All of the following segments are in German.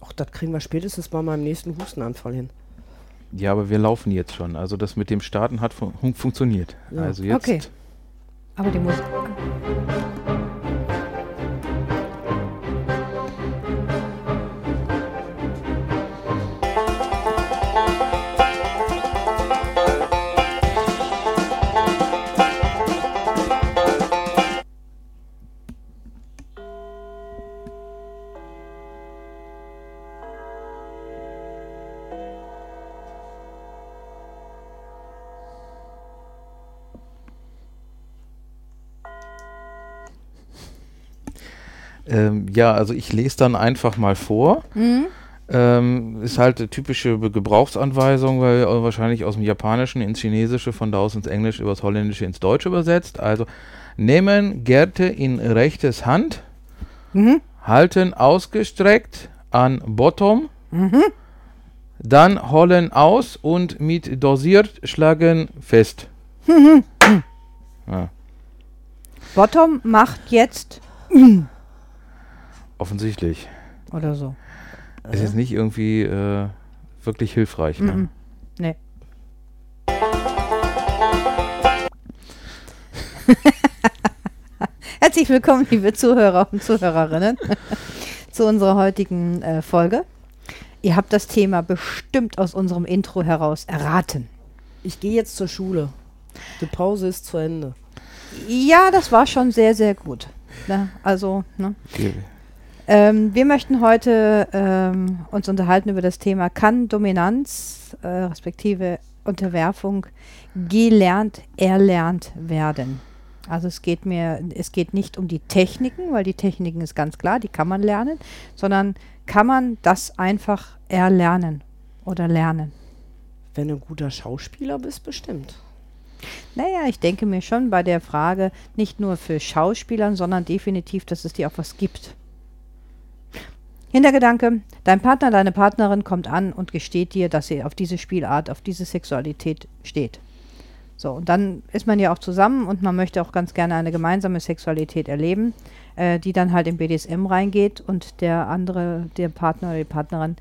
Ach, das kriegen wir spätestens bei meinem nächsten Hustenanfall hin. Ja, aber wir laufen jetzt schon. Also das mit dem Starten hat fun funktioniert. Ja. Also jetzt. Okay. Aber die Musik. Ja, also ich lese dann einfach mal vor. Mhm. Ähm, ist halt eine typische Gebrauchsanweisung, weil äh, wahrscheinlich aus dem Japanischen ins Chinesische, von da aus ins Englische, übers Holländische ins Deutsche übersetzt. Also nehmen Gerte in rechtes Hand, Mhm. halten ausgestreckt an Bottom, Mhm. dann holen aus und mit dosiert schlagen fest. ja, Bottom macht jetzt offensichtlich. oder so. Ist jetzt nicht irgendwie äh, wirklich hilfreich. Ne? Mhm. Nee. Herzlich willkommen, liebe Zuhörer und Zuhörerinnen, zu unserer heutigen äh, Folge. Ihr habt das Thema bestimmt aus unserem Intro heraus erraten. Ich gehe jetzt zur Schule. Die Pause ist zu Ende. Ja, das war schon sehr, sehr gut. Ne? Also, ne? Okay. Ähm, wir möchten heute ähm, uns unterhalten über das Thema, kann Dominanz äh, respektive Unterwerfung gelernt, erlernt werden? Also es geht mir, es geht nicht um die Techniken, weil die Techniken ist ganz klar, die kann man lernen, sondern kann man das einfach erlernen oder lernen? Wenn du ein guter Schauspieler bist, bestimmt. Naja, ich denke mir schon bei der Frage nicht nur für Schauspielern, sondern definitiv, dass es dir auch was gibt. Hintergedanke, dein Partner, deine Partnerin kommt an und gesteht dir, dass sie auf diese Spielart, auf diese Sexualität steht. So, und dann ist man ja auch zusammen und man möchte auch ganz gerne eine gemeinsame Sexualität erleben, äh, die dann halt in BDSM reingeht und der andere, der Partner oder die Partnerin,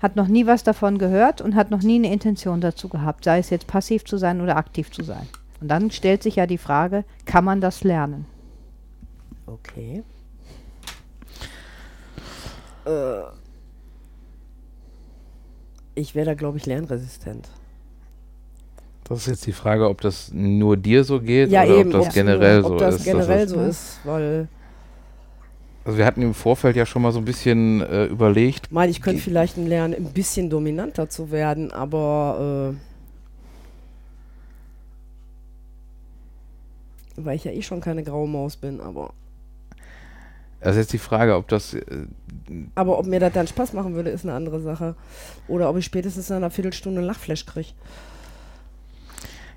hat noch nie was davon gehört und hat noch nie eine Intention dazu gehabt, sei es jetzt passiv zu sein oder aktiv zu sein. Und dann stellt sich ja die Frage, kann man das lernen? Okay. Äh, ich wäre da, glaube ich, lernresistent. Das ist jetzt die Frage, ob das nur dir so geht Ja, oder eben. ob das ob generell ob so das ist. generell das ist so ist, weil, also wir hatten im Vorfeld ja schon mal so ein bisschen äh, überlegt. meine ich, könnte vielleicht lernen, ein bisschen dominanter zu werden, aber äh, weil ich ja eh schon keine graue Maus bin, aber Also jetzt die Frage, ob das äh, aber ob mir das dann Spaß machen würde, ist eine andere Sache. Oder ob ich spätestens nach einer Viertelstunde ein Lachflash kriege.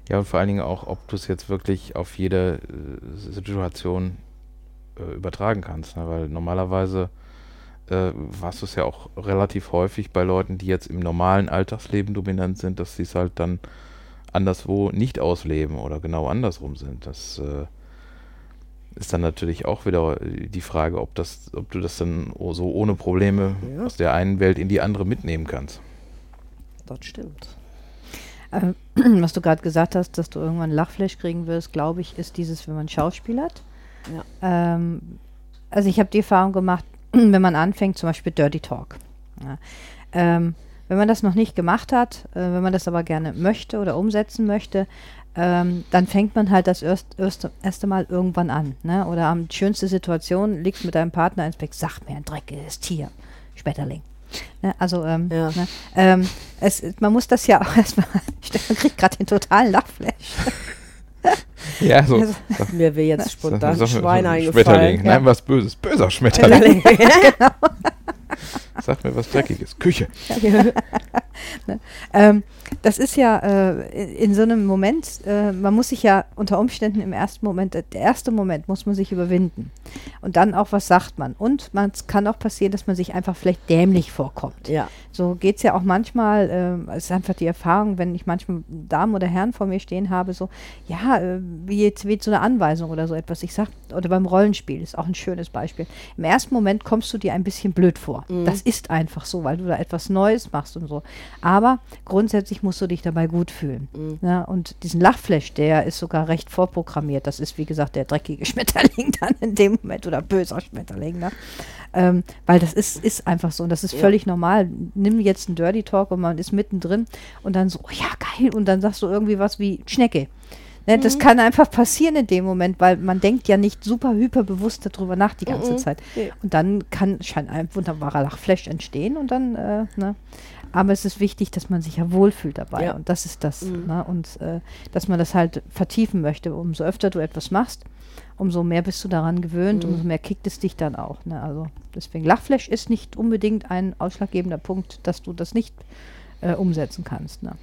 ja und vor allen Dingen auch, ob du es jetzt wirklich auf jede äh, Situation äh, übertragen kannst, ne? weil normalerweise äh, warst du es ja auch relativ häufig bei Leuten, die jetzt im normalen Alltagsleben dominant sind, dass sie es halt dann anderswo nicht ausleben oder genau andersrum sind. Das äh, ist dann natürlich auch wieder die Frage, ob das, ob du das dann so ohne Probleme Ja. aus der einen Welt in die andere mitnehmen kannst. Das stimmt. Ähm, was du gerade gesagt hast, dass du irgendwann ein Lachflash kriegen wirst, glaube ich, ist dieses, wenn man schauspielert. Ja. Ähm, also ich habe die Erfahrung gemacht, wenn man anfängt, zum Beispiel Dirty Talk. Ja. Ähm, wenn man das noch nicht gemacht hat, äh, wenn man das aber gerne möchte oder umsetzen möchte, ähm, dann fängt man halt das erst, erste, erste Mal irgendwann an. Ne? Oder am schönste Situation liegst mit deinem Partner ins Bett, sag mir ein dreckiges Tier, Schmetterling. Ne? Also ähm, Ja. ne? ähm, es, man muss das ja auch erstmal, Stefan kriegt gerade den totalen Lachflash. Ja, so. Also, Mir wäre jetzt spontan Sag- sag- Schwein sag- eingefallen. Schmetterling. Nein, was Böses. Böser Schmetterling. Schmetterling. Sag mir was Dreckiges. Küche. ähm, das ist ja äh, in so einem Moment, äh, man muss sich ja unter Umständen im ersten Moment, äh, der erste Moment muss man sich überwinden. Und dann auch, was sagt man? Und man, es kann auch passieren, dass man sich einfach vielleicht dämlich vorkommt. Ja. So geht es ja auch manchmal, äh, es ist einfach die Erfahrung, wenn ich manchmal Damen oder Herren vor mir stehen habe, so, ja, äh, wie jetzt wie so eine Anweisung oder so etwas. Ich sag, oder beim Rollenspiel ist auch ein schönes Beispiel. Im ersten Moment kommst du dir ein bisschen blöd vor. Mhm. Das ist einfach so, weil du da etwas Neues machst und so. Aber grundsätzlich musst du dich dabei gut fühlen. Mhm. Ja, und diesen Lachflash, der ist sogar recht vorprogrammiert. Das ist, wie gesagt, der dreckige Schmetterling dann in dem Moment oder böser Schmetterling. Ne? Ähm, weil das ist, ist einfach so und das ist Ja. völlig normal. Nimm jetzt einen Dirty Talk und man ist mittendrin und dann so, oh ja, geil. Und dann sagst du irgendwie was wie Schnecke. Ne, Das Mhm. kann einfach passieren in dem Moment, weil man denkt ja nicht super hyperbewusst darüber nach die ganze Mhm. Zeit. Und dann kann scheint ein wunderbarer Lachflash entstehen und dann, äh, ne. Aber es ist wichtig, dass man sich ja wohlfühlt dabei. Ja. Und das ist das. Mhm. Ne? Und äh, dass man das halt vertiefen möchte. Umso öfter du etwas machst, umso mehr bist du daran gewöhnt, Mhm. umso mehr kickt es dich dann auch. Ne? Also deswegen Lachflash ist nicht unbedingt ein ausschlaggebender Punkt, dass du das nicht äh, umsetzen kannst. Ne?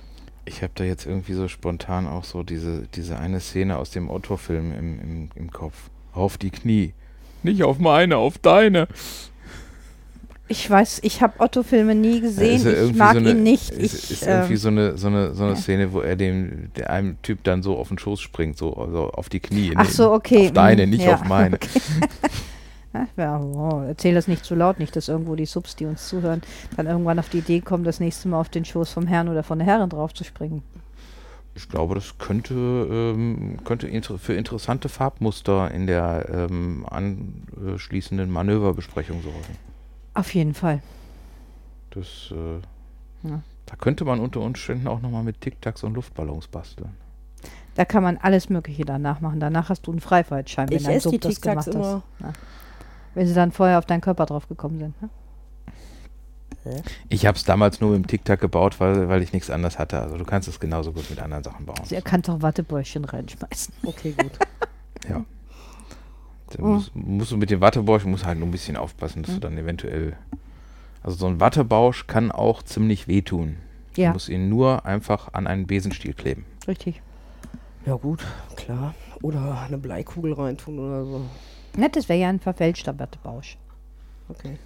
Ich habe da jetzt irgendwie so spontan auch so diese, diese eine Szene aus dem Otto-Film im, im, im Kopf. Auf die Knie. Nicht auf meine, auf deine. Ich weiß, ich habe Otto-Filme nie gesehen. ja ich mag so eine, ihn nicht. Ist, ich, ist irgendwie ähm, so eine, so eine, so eine ja. Szene, wo er dem, der einem Typ dann so auf den Schoß springt, so also auf die Knie. Ach so, okay. Auf deine, mm, nicht ja, auf meine. Okay. Ja, ja, oh, erzähl das nicht zu laut, nicht, dass irgendwo die Subs, die uns zuhören, dann irgendwann auf die Idee kommen, das nächste Mal auf den Schoß vom Herrn oder von der Herrin draufzuspringen. Ich glaube, das könnte, ähm, könnte inter für interessante Farbmuster in der ähm, anschließenden Manöverbesprechung sorgen. Auf jeden Fall. Das, äh, Ja. Da könnte man unter Umständen auch nochmal mit Tic-Tacs und Luftballons basteln. Da kann man alles Mögliche danach machen. Danach hast du einen Freifahrtschein, wenn Ich dein esse die Sub das Tic-Tacs gemacht immer. hast. Wenn sie dann vorher auf deinen Körper drauf gekommen sind. Ne? Ich habe es damals nur mit dem Tic-Tac gebaut, weil, weil ich nichts anderes hatte. Also du kannst es genauso gut mit anderen Sachen bauen. Sie kann doch Wattebäuschen reinschmeißen. Okay, gut. Ja. Da Oh. musst, musst du mit dem Wattebausch musst halt nur ein bisschen aufpassen, dass Mhm. du dann eventuell. Also so ein Wattebausch kann auch ziemlich wehtun. Ja, Du musst ihn nur einfach an einen Besenstiel kleben. richtig. Ja, gut, klar. Oder eine Bleikugel reintun oder so. Ne, das wäre ja ein verfälschter Wattebausch. Okay.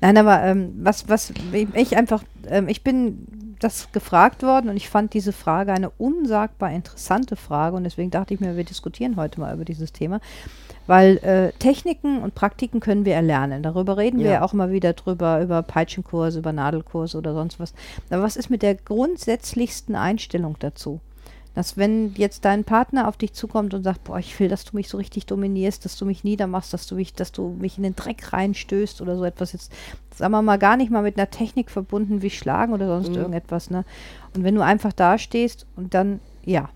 Nein, aber ähm, was, was ich einfach, ähm, ich bin das gefragt worden und ich fand diese Frage eine unsagbar interessante Frage und deswegen dachte ich mir, wir diskutieren heute mal über dieses Thema, weil äh, Techniken und Praktiken können wir erlernen. Darüber reden wir Ja. ja auch immer wieder drüber, über Peitschenkurse, über Nadelkurse oder sonst was. Aber was ist mit der grundsätzlichsten Einstellung dazu? Dass wenn jetzt dein Partner auf dich zukommt und sagt, boah, ich will, dass du mich so richtig dominierst, dass du mich niedermachst, dass du mich, dass du mich in den Dreck reinstößt oder so etwas jetzt, sagen wir mal, gar nicht mal mit einer Technik verbunden wie Schlagen oder sonst Mhm. irgendetwas, ne? Und wenn du einfach da stehst und dann, ja.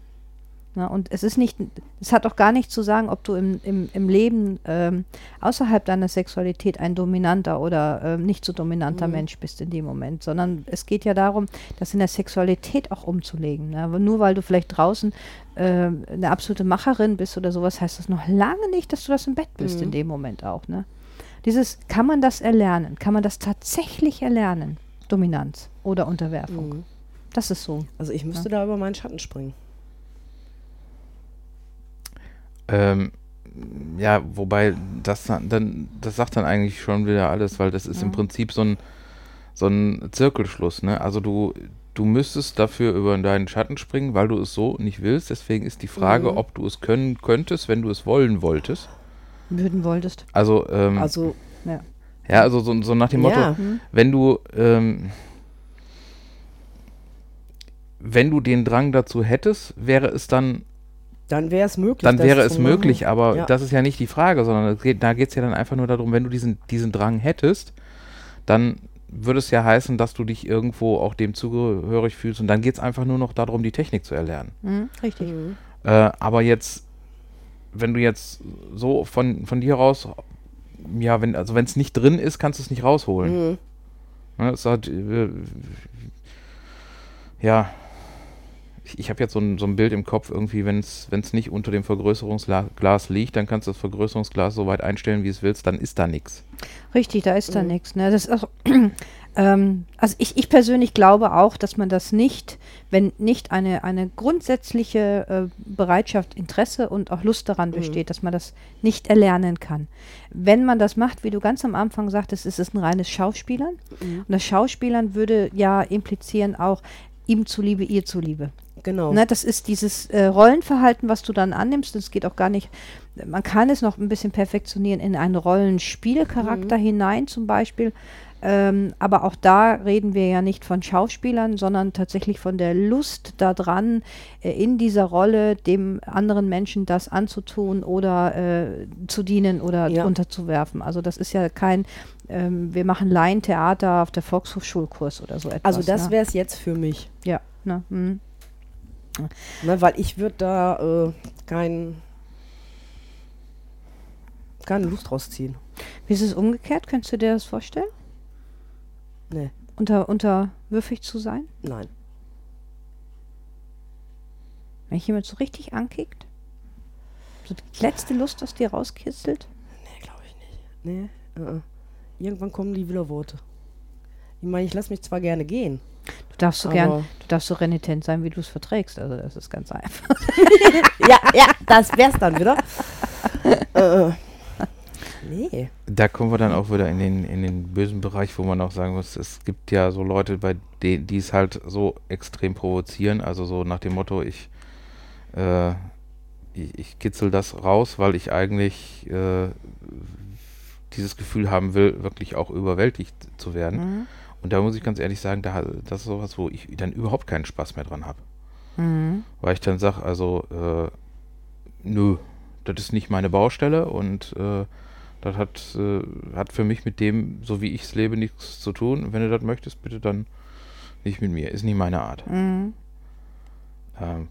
Ne? Und es ist nicht, es hat auch gar nichts zu sagen, ob du im, im, im Leben ähm, außerhalb deiner Sexualität ein dominanter oder ähm, nicht so dominanter Mhm. Mensch bist in dem Moment, sondern es geht ja darum, das in der Sexualität auch umzulegen. Ne? Nur weil du vielleicht draußen ähm, eine absolute Macherin bist oder sowas, heißt das noch lange nicht, dass du das im Bett bist Mhm. in dem Moment auch. Ne? Dieses, kann man das erlernen? Kann man das tatsächlich erlernen? Dominanz oder Unterwerfung. Mhm. Das ist so. Also ich müsste da über meinen Schatten springen. Ähm, ja, wobei das dann, das sagt dann eigentlich schon wieder alles, weil das ist im Ja. Prinzip so ein, so ein Zirkelschluss, ne? Also du, du müsstest dafür über deinen Schatten springen, weil du es so nicht willst. Deswegen ist die Frage, Mhm. ob du es können könntest, wenn du es wollen wolltest. Würden wolltest. Also, ähm, Also, ja, also so, so nach dem Motto, ja. Hm? wenn du, ähm, wenn du den Drang dazu hättest, wäre es dann dann wäre es möglich. dann wäre es möglich, machen. aber Ja. das ist ja nicht die Frage, sondern geht, da geht es ja dann einfach nur darum, wenn du diesen, diesen Drang hättest, dann würde es ja heißen, dass du dich irgendwo auch dem zugehörig fühlst und dann geht es einfach nur noch darum, die Technik zu erlernen. Hm, richtig. Mhm. Äh, aber jetzt, wenn du jetzt so von, von dir raus, ja, wenn, also wenn es nicht drin ist, kannst du es nicht rausholen. Mhm. Ne, es hat, äh, ja, ich, ich habe jetzt so ein, so ein Bild im Kopf, irgendwie, wenn es nicht unter dem Vergrößerungsglas liegt, dann kannst du das Vergrößerungsglas so weit einstellen, wie es willst, dann ist da nichts. Richtig, da ist da Mhm. nichts. Ne? Das ist auch, Ähm, also ich, ich persönlich glaube auch, dass man das nicht, wenn nicht eine, eine grundsätzliche äh, Bereitschaft, Interesse und auch Lust daran Mhm. besteht, dass man das nicht erlernen kann. Wenn man das macht, wie du ganz am Anfang sagtest, ist es ein reines Schauspielern. Mhm. Und das Schauspielern würde ja implizieren auch ihm zuliebe, ihr zuliebe. Genau. Ne, das ist dieses äh, Rollenverhalten, was du dann annimmst. Das geht auch gar nicht. Man kann es noch ein bisschen perfektionieren in einen Rollenspielcharakter hinein, zum Beispiel. Ähm, aber auch da reden wir ja nicht von Schauspielern, sondern tatsächlich von der Lust daran, äh, in dieser Rolle dem anderen Menschen das anzutun oder äh, zu dienen oder Ja. unterzuwerfen. Also das ist ja kein, ähm, wir machen Laientheater auf der Volkshochschulkurs oder so etwas. also das ne? wäre es jetzt für mich. ja, ne, hm. Ne, weil ich würde da äh, kein, keine Lust rausziehen. Wie ist es umgekehrt? Könntest du dir das vorstellen? Nee, Unter, unterwürfig zu sein? nein. Wenn dich jemand so richtig ankickt? So die letzte Lust aus dir rauskitzelt? Nee, glaube ich nicht. Nee, äh, äh. irgendwann kommen die Widerworte. Ich meine, ich lasse mich zwar gerne gehen. Du darfst so gern, du darfst so renitent sein, wie du es verträgst. Also das ist ganz einfach. ja, ja, das wär's dann wieder. äh, nee. Da kommen wir dann auch wieder in den, in den bösen Bereich, wo man auch sagen muss, es gibt ja so Leute, bei denen, die es halt so extrem provozieren, also so nach dem Motto, ich, äh, ich, ich kitzel das raus, weil ich eigentlich äh, dieses Gefühl haben will, wirklich auch überwältigt zu werden. Mhm. Und da muss ich ganz ehrlich sagen, da, das ist sowas, wo ich dann überhaupt keinen Spaß mehr dran habe. Mhm. Weil ich dann sage, also, äh, nö, das ist nicht meine Baustelle und äh, das hat, äh, hat für mich mit dem, so wie ich es lebe, nichts zu tun. Wenn du das möchtest, bitte dann nicht mit mir. Ist nicht meine Art. Mhm. Ähm,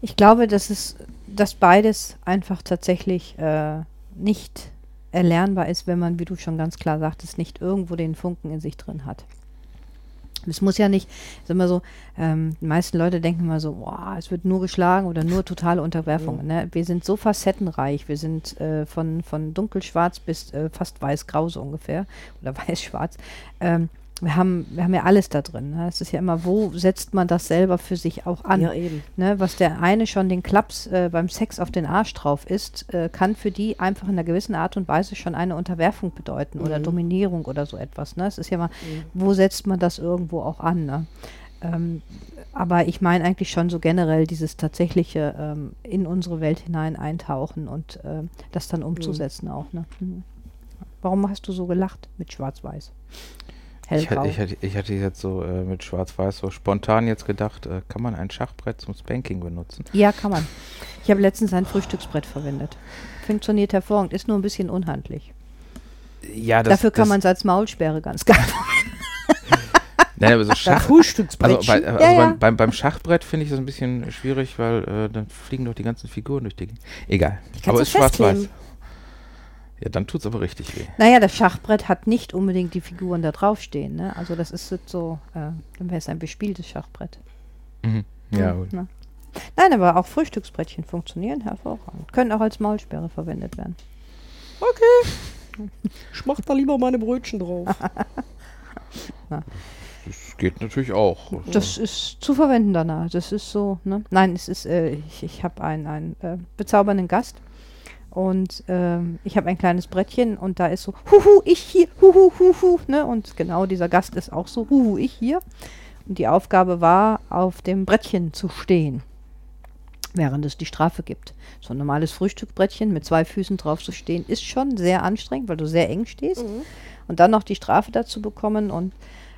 Ich glaube, dass es, dass beides einfach tatsächlich äh, nicht erlernbar ist, wenn man, wie du schon ganz klar sagtest, nicht irgendwo den Funken in sich drin hat. Es muss ja nicht, ist immer so, ähm, die meisten Leute denken immer so, boah, es wird nur geschlagen oder nur totale Unterwerfung. Ne? Wir sind so facettenreich, wir sind äh, von, von dunkelschwarz bis äh, fast weiß-grau so ungefähr oder weiß-schwarz. Ähm, wir, haben, wir haben ja alles da drin. Ne? Es ist ja immer, wo setzt man das selber für sich auch an? Ja, eben. Ne, was der eine schon den Klaps äh, beim Sex auf den Arsch drauf ist, äh, kann für die einfach in einer gewissen Art und Weise schon eine Unterwerfung bedeuten oder Mhm. Dominierung oder so etwas. Ne? Es ist ja mal, wo setzt man das irgendwo auch an? Ne? Ähm, aber ich meine eigentlich schon so generell dieses tatsächliche ähm, in unsere Welt hinein eintauchen und ähm, das dann umzusetzen auch. Ne? Mhm. Warum hast du so gelacht mit Schwarz-Weiß? Ich, Hellgrau. hatte, ich, hatte, ich hatte jetzt so äh, mit Schwarz-Weiß so spontan jetzt gedacht, äh, kann man ein Schachbrett zum Spanking benutzen? Ja, kann man. Ich habe letztens ein Frühstücksbrett verwendet. Funktioniert hervorragend, ist nur ein bisschen unhandlich. Ja, das, Dafür kann man es als Maulsperre ganz geil. Nein, aber so Schach, Also, Frühstücksbrettchen. bei, also Ja, ja. Beim, beim, beim Schachbrett finde ich das ein bisschen schwierig, weil äh, dann fliegen doch die ganzen Figuren durch die Gegend. Egal. Aber du ist schwarz-weiß. Ja, dann tut es aber richtig weh. naja, das Schachbrett hat nicht unbedingt die Figuren da draufstehen. Ne? Also das ist so, äh, dann wäre es ein bespieltes Schachbrett. Mhm. Ja, Hm, gut. ne? Nein, aber auch Frühstücksbrettchen funktionieren hervorragend. Können auch als Maulsperre verwendet werden. Okay. Ich mach da lieber meine Brötchen drauf. das geht natürlich auch. Das ist zu verwenden danach. Das ist so, ne? Nein, es ist, äh, ich, ich habe einen, einen äh, bezaubernden Gast und ähm, ich habe ein kleines Brettchen und da ist so, huhu, ich hier, huhu, huhu, ne? Und genau dieser Gast ist auch so, huhu, ich hier. Und die Aufgabe war, auf dem Brettchen zu stehen, während es die Strafe gibt. So ein normales Frühstückbrettchen mit zwei Füßen drauf zu stehen, ist schon sehr anstrengend, weil du sehr eng stehst. Und dann noch die Strafe dazu bekommen und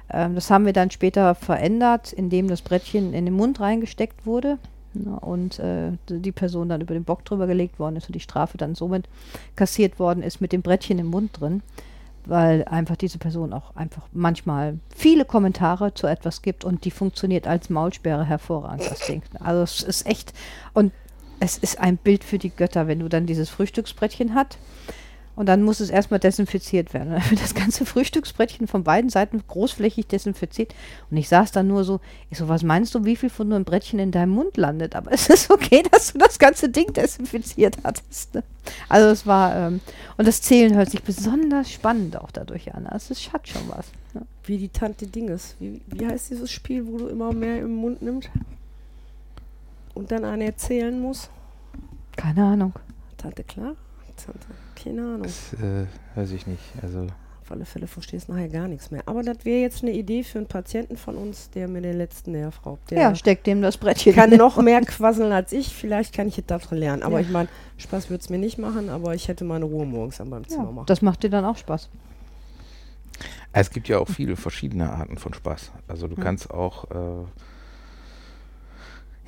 ähm, das haben wir dann später verändert, indem das Brettchen in den Mund reingesteckt wurde und äh, die Person dann über den Bock drüber gelegt worden ist und die Strafe dann somit kassiert worden ist mit dem Brettchen im Mund drin, weil einfach diese Person auch einfach manchmal viele Kommentare zu etwas gibt und die funktioniert als Maulsperre hervorragend, das Ding. Also es ist echt und es ist ein Bild für die Götter, wenn du dann dieses Frühstücksbrettchen hat Und dann muss es erstmal desinfiziert werden. Dann wird das ganze Frühstücksbrettchen von beiden Seiten großflächig desinfiziert. Und ich saß dann nur so, ich so, was meinst du, wie viel von einem Brettchen in deinem Mund landet? Aber es ist okay, dass du das ganze Ding desinfiziert hattest. Ne? Also es war, ähm, und das Zählen hört sich besonders spannend auch dadurch an. Also es hat schon was. Ne? Wie die Tante Dinges. Wie, wie heißt dieses Spiel, wo du immer mehr im Mund nimmst? Und dann einen erzählen muss? Keine Ahnung. Tante klar? Tante, keine Ahnung. Das äh, weiß ich nicht. Also Auf alle Fälle verstehst du nachher gar nichts mehr. Aber das wäre jetzt eine Idee für einen Patienten von uns, der mir den letzten Nerv raubt. Der ja, steckt dem das Brettchen. kann noch mehr quasseln als ich. Vielleicht kann ich es davon lernen. Aber Ja. ich meine, Spaß würde es mir nicht machen, aber ich hätte meine Ruhe morgens an meinem Zimmer Ja, machen. das macht dir dann auch Spaß. Es gibt ja auch viele verschiedene Arten von Spaß. Also du Hm. kannst auch äh,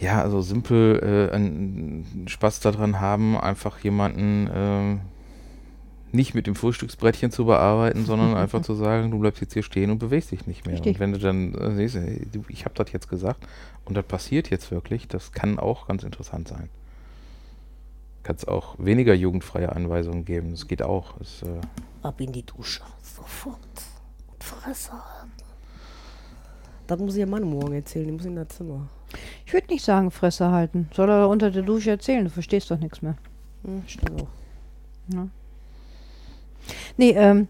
ja, also simpel äh, einen Spaß daran haben, einfach jemanden äh, nicht mit dem Frühstücksbrettchen zu bearbeiten, sondern einfach zu sagen, du bleibst jetzt hier stehen und bewegst dich nicht mehr. Richtig. Und wenn du dann äh, siehst, ich habe das jetzt gesagt und das passiert jetzt wirklich, das kann auch ganz interessant sein. Kannst auch weniger jugendfreie Anweisungen geben. Das geht auch. Das, äh, Ab in die Dusche. Sofort. Und Fresse halten. Das muss ich ja Mann morgen erzählen. Die muss in das Zimmer. Ich würde nicht sagen, Fresse halten. Soll er unter der Dusche erzählen, du verstehst doch nichts mehr. Hm, stimmt auch. Ja. Nee, ähm,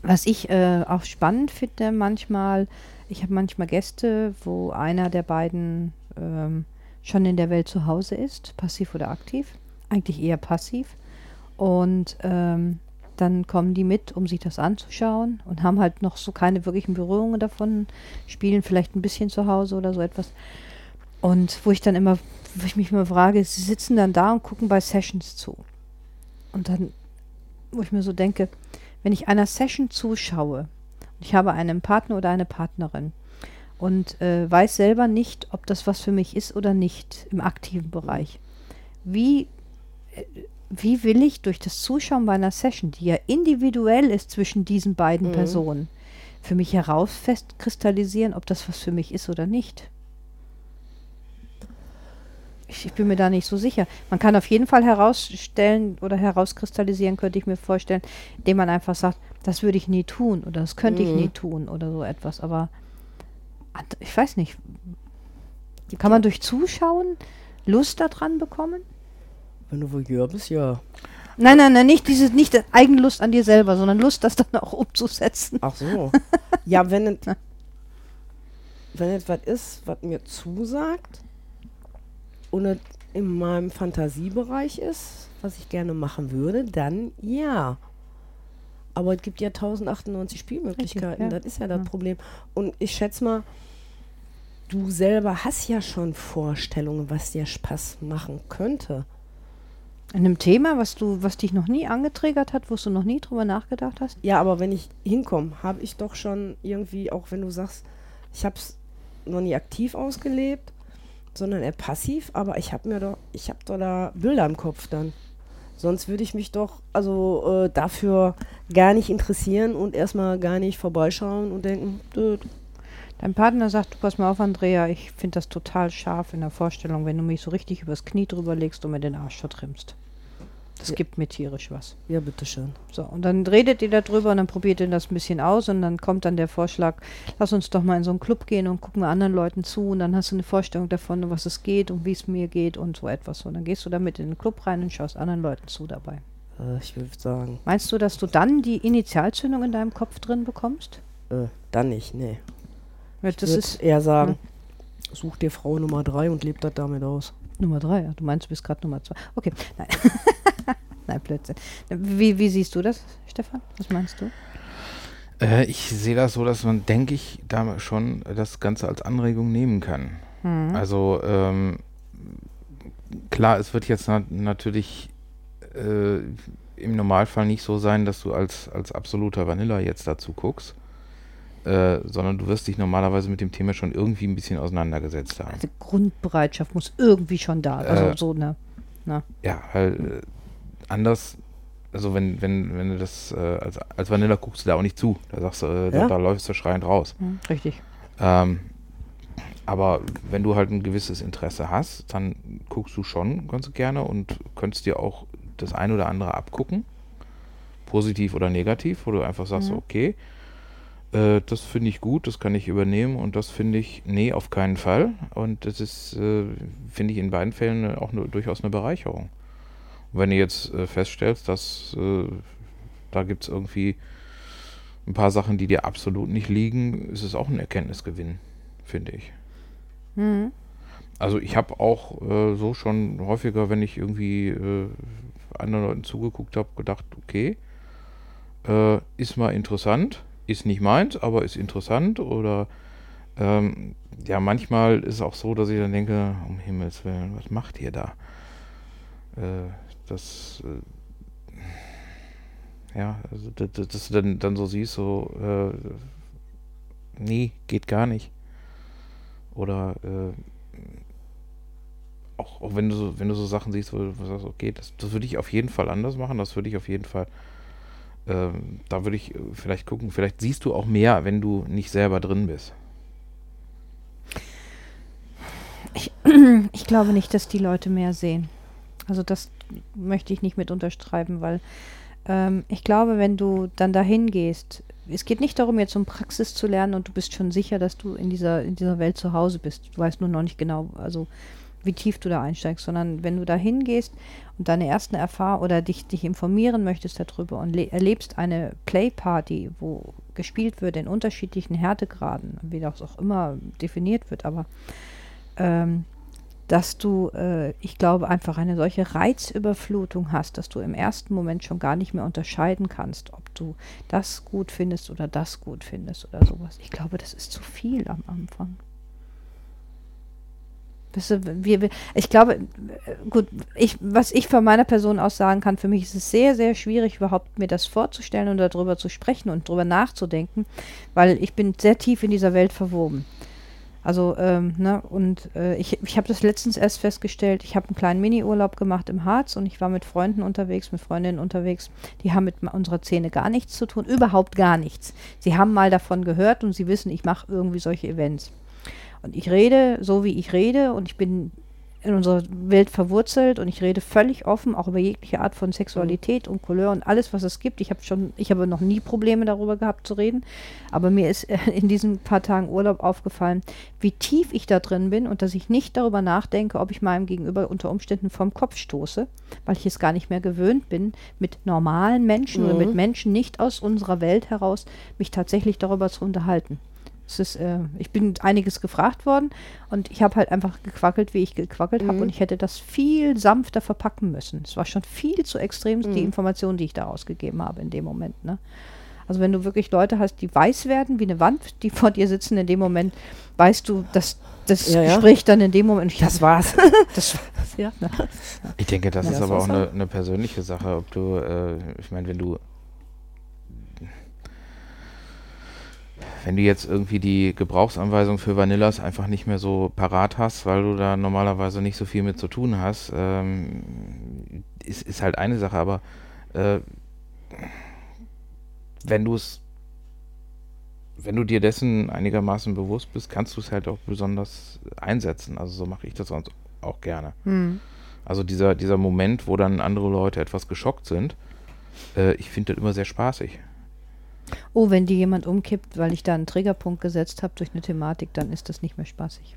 was ich äh, auch spannend finde manchmal, ich habe manchmal Gäste, wo einer der beiden ähm, schon in der Welt zu Hause ist, passiv oder aktiv, eigentlich eher passiv. Und ähm, dann kommen die mit, um sich das anzuschauen und haben halt noch so keine wirklichen Berührungen davon, spielen vielleicht ein bisschen zu Hause oder so etwas. Und wo ich dann immer, wo ich mich immer frage, sie sitzen dann da und gucken bei Sessions zu. Und dann wo ich mir so denke, wenn ich einer Session zuschaue, und ich habe einen Partner oder eine Partnerin und äh, weiß selber nicht, ob das was für mich ist oder nicht im aktiven Bereich, wie, äh, wie will ich durch das Zuschauen bei einer Session, die ja individuell ist zwischen diesen beiden Mhm. Personen, für mich heraus festkristallisieren, ob das was für mich ist oder nicht? Ich, ich bin mir da nicht so sicher. Man kann auf jeden Fall herausstellen oder herauskristallisieren, könnte ich mir vorstellen, indem man einfach sagt, das würde ich nie tun oder das könnte ich Mhm. nie tun oder so etwas. Aber ich weiß nicht, kann man durch Zuschauen Lust daran bekommen? Wenn du Voyeur bist, ja. Nein, nein, nein, nicht diese, nicht Eigenlust an dir selber, sondern Lust, das dann auch umzusetzen. Ach so. ja, wenn es wenn es was ist, was mir zusagt und in meinem Fantasiebereich ist, was ich gerne machen würde, dann ja. Aber es gibt ja 1098 Spielmöglichkeiten. Richtig, ja. Das ist ja das Ja. Problem. Und ich schätze mal, du selber hast ja schon Vorstellungen, was dir Spaß machen könnte. In einem Thema, was du, was dich noch nie angetriggert hat, wo du noch nie drüber nachgedacht hast? Ja, aber wenn ich hinkomme, habe ich doch schon irgendwie, auch wenn du sagst, ich habe es noch nie aktiv ausgelebt, sondern eher passiv, aber ich habe mir doch, ich habe doch da Bilder im Kopf dann. Sonst würde ich mich doch also äh, dafür gar nicht interessieren und erstmal gar nicht vorbeischauen und denken, dö, Dein Partner sagt, du pass mal auf, Andrea, ich finde das total scharf in der Vorstellung, wenn du mich so richtig übers Knie drüber legst und mir den Arsch vertrimmst. Das Ja. gibt mir tierisch was. ja bitteschön. So, und dann redet ihr darüber und dann probiert ihr das ein bisschen aus und dann kommt dann der Vorschlag, lass uns doch mal in so einen Club gehen und gucken wir anderen Leuten zu und dann hast du eine Vorstellung davon, um was es geht und wie es mir geht und so etwas. Und dann gehst du damit in den Club rein und schaust anderen Leuten zu dabei. Äh, ich würde sagen, Meinst du, dass du dann die Initialzündung in deinem Kopf drin bekommst? äh, dann nicht, nee. Ja, Ich Das ist eher sagen, such dir Frau Nummer drei und leb das damit aus. Nummer drei, ja. Du meinst, du bist gerade Nummer zwei. Okay, nein. nein, Blödsinn. Wie, wie siehst du das, Stefan? Was meinst du? Äh, ich sehe das so, dass man, denke ich, da schon das Ganze als Anregung nehmen kann. Hm. Also ähm, klar, es wird jetzt na natürlich äh, im Normalfall nicht so sein, dass du als, als absoluter Vanilla jetzt dazu guckst, äh, sondern du wirst dich normalerweise mit dem Thema schon irgendwie ein bisschen auseinandergesetzt haben. Also Grundbereitschaft muss irgendwie schon da. Also Äh, so eine. Ja, weil äh, anders, also wenn, wenn, wenn du das äh, als, als Vanilla guckst du da auch nicht zu. Da sagst du, da, Ja. da läufst du schreiend raus. Hm, richtig. Ähm, aber wenn du halt ein gewisses Interesse hast, dann guckst du schon ganz gerne und könntest dir auch das ein oder andere abgucken. positiv oder negativ, wo du einfach sagst, Mhm. okay, äh, das finde ich gut, das kann ich übernehmen und das finde ich, nee, auf keinen Fall. Und das ist, äh, finde ich in beiden Fällen auch nur, durchaus eine Bereicherung. Und wenn du jetzt äh, feststellst, dass äh, da gibt es irgendwie ein paar Sachen, die dir absolut nicht liegen, ist es auch ein Erkenntnisgewinn, finde ich. Mhm. Also ich habe auch äh, so schon häufiger, wenn ich irgendwie äh, anderen Leuten zugeguckt habe, gedacht, okay, ist mal interessant, ist nicht meins, aber ist interessant. Oder ähm, ja, manchmal ist es auch so, dass ich dann denke, um Himmels Willen, was macht ihr da? Äh, das, äh, ja, also dass, dass- du dann, dann so siehst, so, äh, nee, geht gar nicht. Oder äh, auch, auch wenn du so, wenn du so Sachen siehst, wo du sagst, okay, das, das würde ich auf jeden Fall anders machen, das würde ich auf jeden Fall, ähm, da würde ich äh, vielleicht gucken, vielleicht siehst du auch mehr, wenn du nicht selber drin bist. Ich glaube nicht, dass die Leute mehr sehen. Also das möchte ich nicht mit unterschreiben, weil ähm, ich glaube, wenn du dann dahin gehst, es geht nicht darum, jetzt um Praxis zu lernen und du bist schon sicher, dass du in dieser, in dieser Welt zu Hause bist. Du weißt nur noch nicht genau, also wie tief du da einsteigst, sondern wenn du da hingehst und deine ersten Erfahrungen oder dich, dich informieren möchtest darüber und le- erlebst eine Playparty, wo gespielt wird in unterschiedlichen Härtegraden, wie das auch immer definiert wird, aber ähm, dass du, äh, ich glaube, einfach eine solche Reizüberflutung hast, dass du im ersten Moment schon gar nicht mehr unterscheiden kannst, ob du das gut findest oder das gut findest oder sowas. Ich glaube, das ist zu viel am Anfang. Weißt du, wir, wir, ich glaube, äh, gut, ich, was ich von meiner Person aus sagen kann, für mich ist es sehr, sehr schwierig, überhaupt mir das vorzustellen und darüber zu sprechen und darüber nachzudenken, weil ich bin sehr tief in dieser Welt verwoben. Also, ähm, ne, und äh, ich, ich habe das letztens erst festgestellt, ich habe einen kleinen Mini-Urlaub gemacht im Harz und ich war mit Freunden unterwegs, mit Freundinnen unterwegs, die haben mit unserer Szene gar nichts zu tun, überhaupt gar nichts. Sie haben mal davon gehört und sie wissen, ich mache irgendwie solche Events. Und ich rede so, wie ich rede. Und ich bin in unserer Welt verwurzelt. Und ich rede völlig offen, auch über jegliche Art von Sexualität und Couleur und alles, was es gibt. Ich habe schon, ich habe noch nie Probleme darüber gehabt zu reden, aber mir ist äh, in diesen paar Tagen Urlaub aufgefallen, wie tief ich da drin bin und dass ich nicht darüber nachdenke, ob ich meinem Gegenüber unter Umständen vom Kopf stoße, weil ich es gar nicht mehr gewöhnt bin, mit normalen Menschen oder mit Menschen nicht aus unserer Welt heraus mich tatsächlich darüber zu unterhalten. Es ist, äh, ich bin einiges gefragt worden und ich habe halt einfach gequackelt, wie ich gequackelt habe und ich hätte das viel sanfter verpacken müssen. Es war schon viel zu extrem, die Informationen, die ich da ausgegeben habe in dem Moment. Ne? Also wenn du wirklich Leute hast, die weiß werden, wie eine Wand, die vor dir sitzen, in dem Moment weißt du, dass das Ja, ja. Gespräch dann in dem Moment, ich Das war's. das war's, ja. Ich denke, das Ja, ist das aber auch eine, eine persönliche Sache, ob du, äh, ich meine, wenn du wenn du jetzt irgendwie die Gebrauchsanweisung für Vanillas einfach nicht mehr so parat hast, weil du da normalerweise nicht so viel mit zu tun hast, ähm, ist, ist halt eine Sache, aber äh, wenn du es, wenn du dir dessen einigermaßen bewusst bist, kannst du es halt auch besonders einsetzen. Also so mache ich das sonst auch gerne. Hm. Also dieser, dieser Moment, wo dann andere Leute etwas geschockt sind, äh, ich finde das immer sehr spaßig. Oh, wenn die jemand umkippt, weil ich da einen Triggerpunkt gesetzt habe durch eine Thematik, dann ist das nicht mehr spaßig.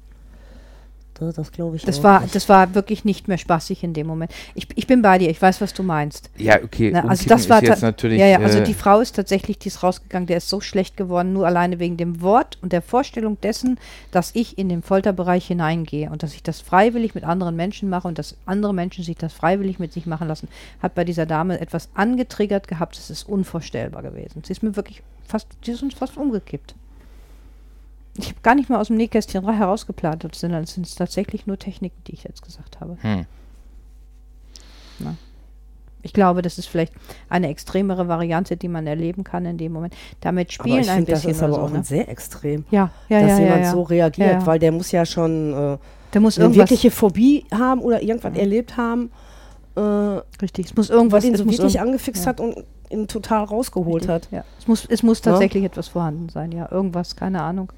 Das, das glaube ich Das auch war, nicht. das war wirklich nicht mehr spaßig in dem Moment. Ich, ich bin bei dir, ich weiß, was du meinst. Ja, okay, Na, also das war ist jetzt natürlich. ja, ja, also äh, die Frau ist tatsächlich, die ist rausgegangen, der ist so schlecht geworden, nur alleine wegen dem Wort und der Vorstellung dessen, dass ich in den Folterbereich hineingehe und dass ich das freiwillig mit anderen Menschen mache und dass andere Menschen sich das freiwillig mit sich machen lassen, hat bei dieser Dame etwas angetriggert gehabt, das ist unvorstellbar gewesen. Sie ist mir wirklich fast, sie ist uns fast umgekippt. Ich habe gar nicht mal aus dem Nähkästchen ra- herausgeplant, sondern es sind tatsächlich nur Techniken, die ich jetzt gesagt habe. hm. Ich glaube, das ist vielleicht eine extremere Variante, die man erleben kann in dem Moment. Damit aber spielen ich ein finde, das bisschen ist aber oder auch so, ne? ein sehr extrem, Ja, ja, dass ja, jemand ja. so reagiert, Ja, ja. weil der muss ja schon äh, Da muss eine wirkliche Phobie haben oder irgendwas erlebt haben, äh, richtig, es muss irgendwas, was ihn es so wirklich irgend- angefixt ja. hat und ihn total rausgeholt richtig, hat. Ja. Es muss, es muss Ja? tatsächlich etwas vorhanden sein, ja, irgendwas, keine Ahnung,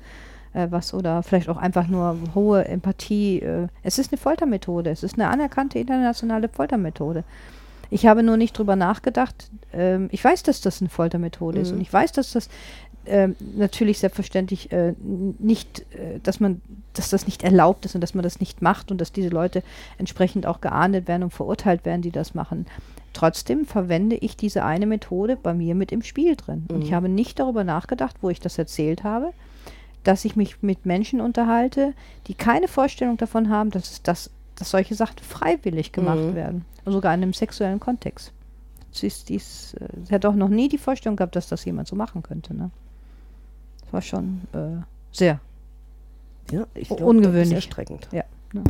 äh, was oder vielleicht auch einfach nur hohe Empathie. Äh. Es ist eine Foltermethode, es ist eine anerkannte internationale Foltermethode. Ich habe nur nicht drüber nachgedacht. Ähm, ich weiß, dass das eine Foltermethode ist Mhm. und ich weiß, dass das ähm, natürlich selbstverständlich äh, nicht, äh, dass man, dass das nicht erlaubt ist und dass man das nicht macht und dass diese Leute entsprechend auch geahndet werden und verurteilt werden, die das machen. Trotzdem verwende ich diese eine Methode bei mir mit im Spiel drin. Und ich Mhm. habe nicht darüber nachgedacht, wo ich das erzählt habe, dass ich mich mit Menschen unterhalte, die keine Vorstellung davon haben, dass, es das, dass solche Sachen freiwillig gemacht Mhm. werden. Und sogar in einem sexuellen Kontext. Sie, ist, dies, äh, sie hat auch noch nie die Vorstellung gehabt, dass das jemand so machen könnte. Ne? War schon äh, sehr. Ja, ich glaub, ungewöhnlich. Erstreckend. Ja, ne?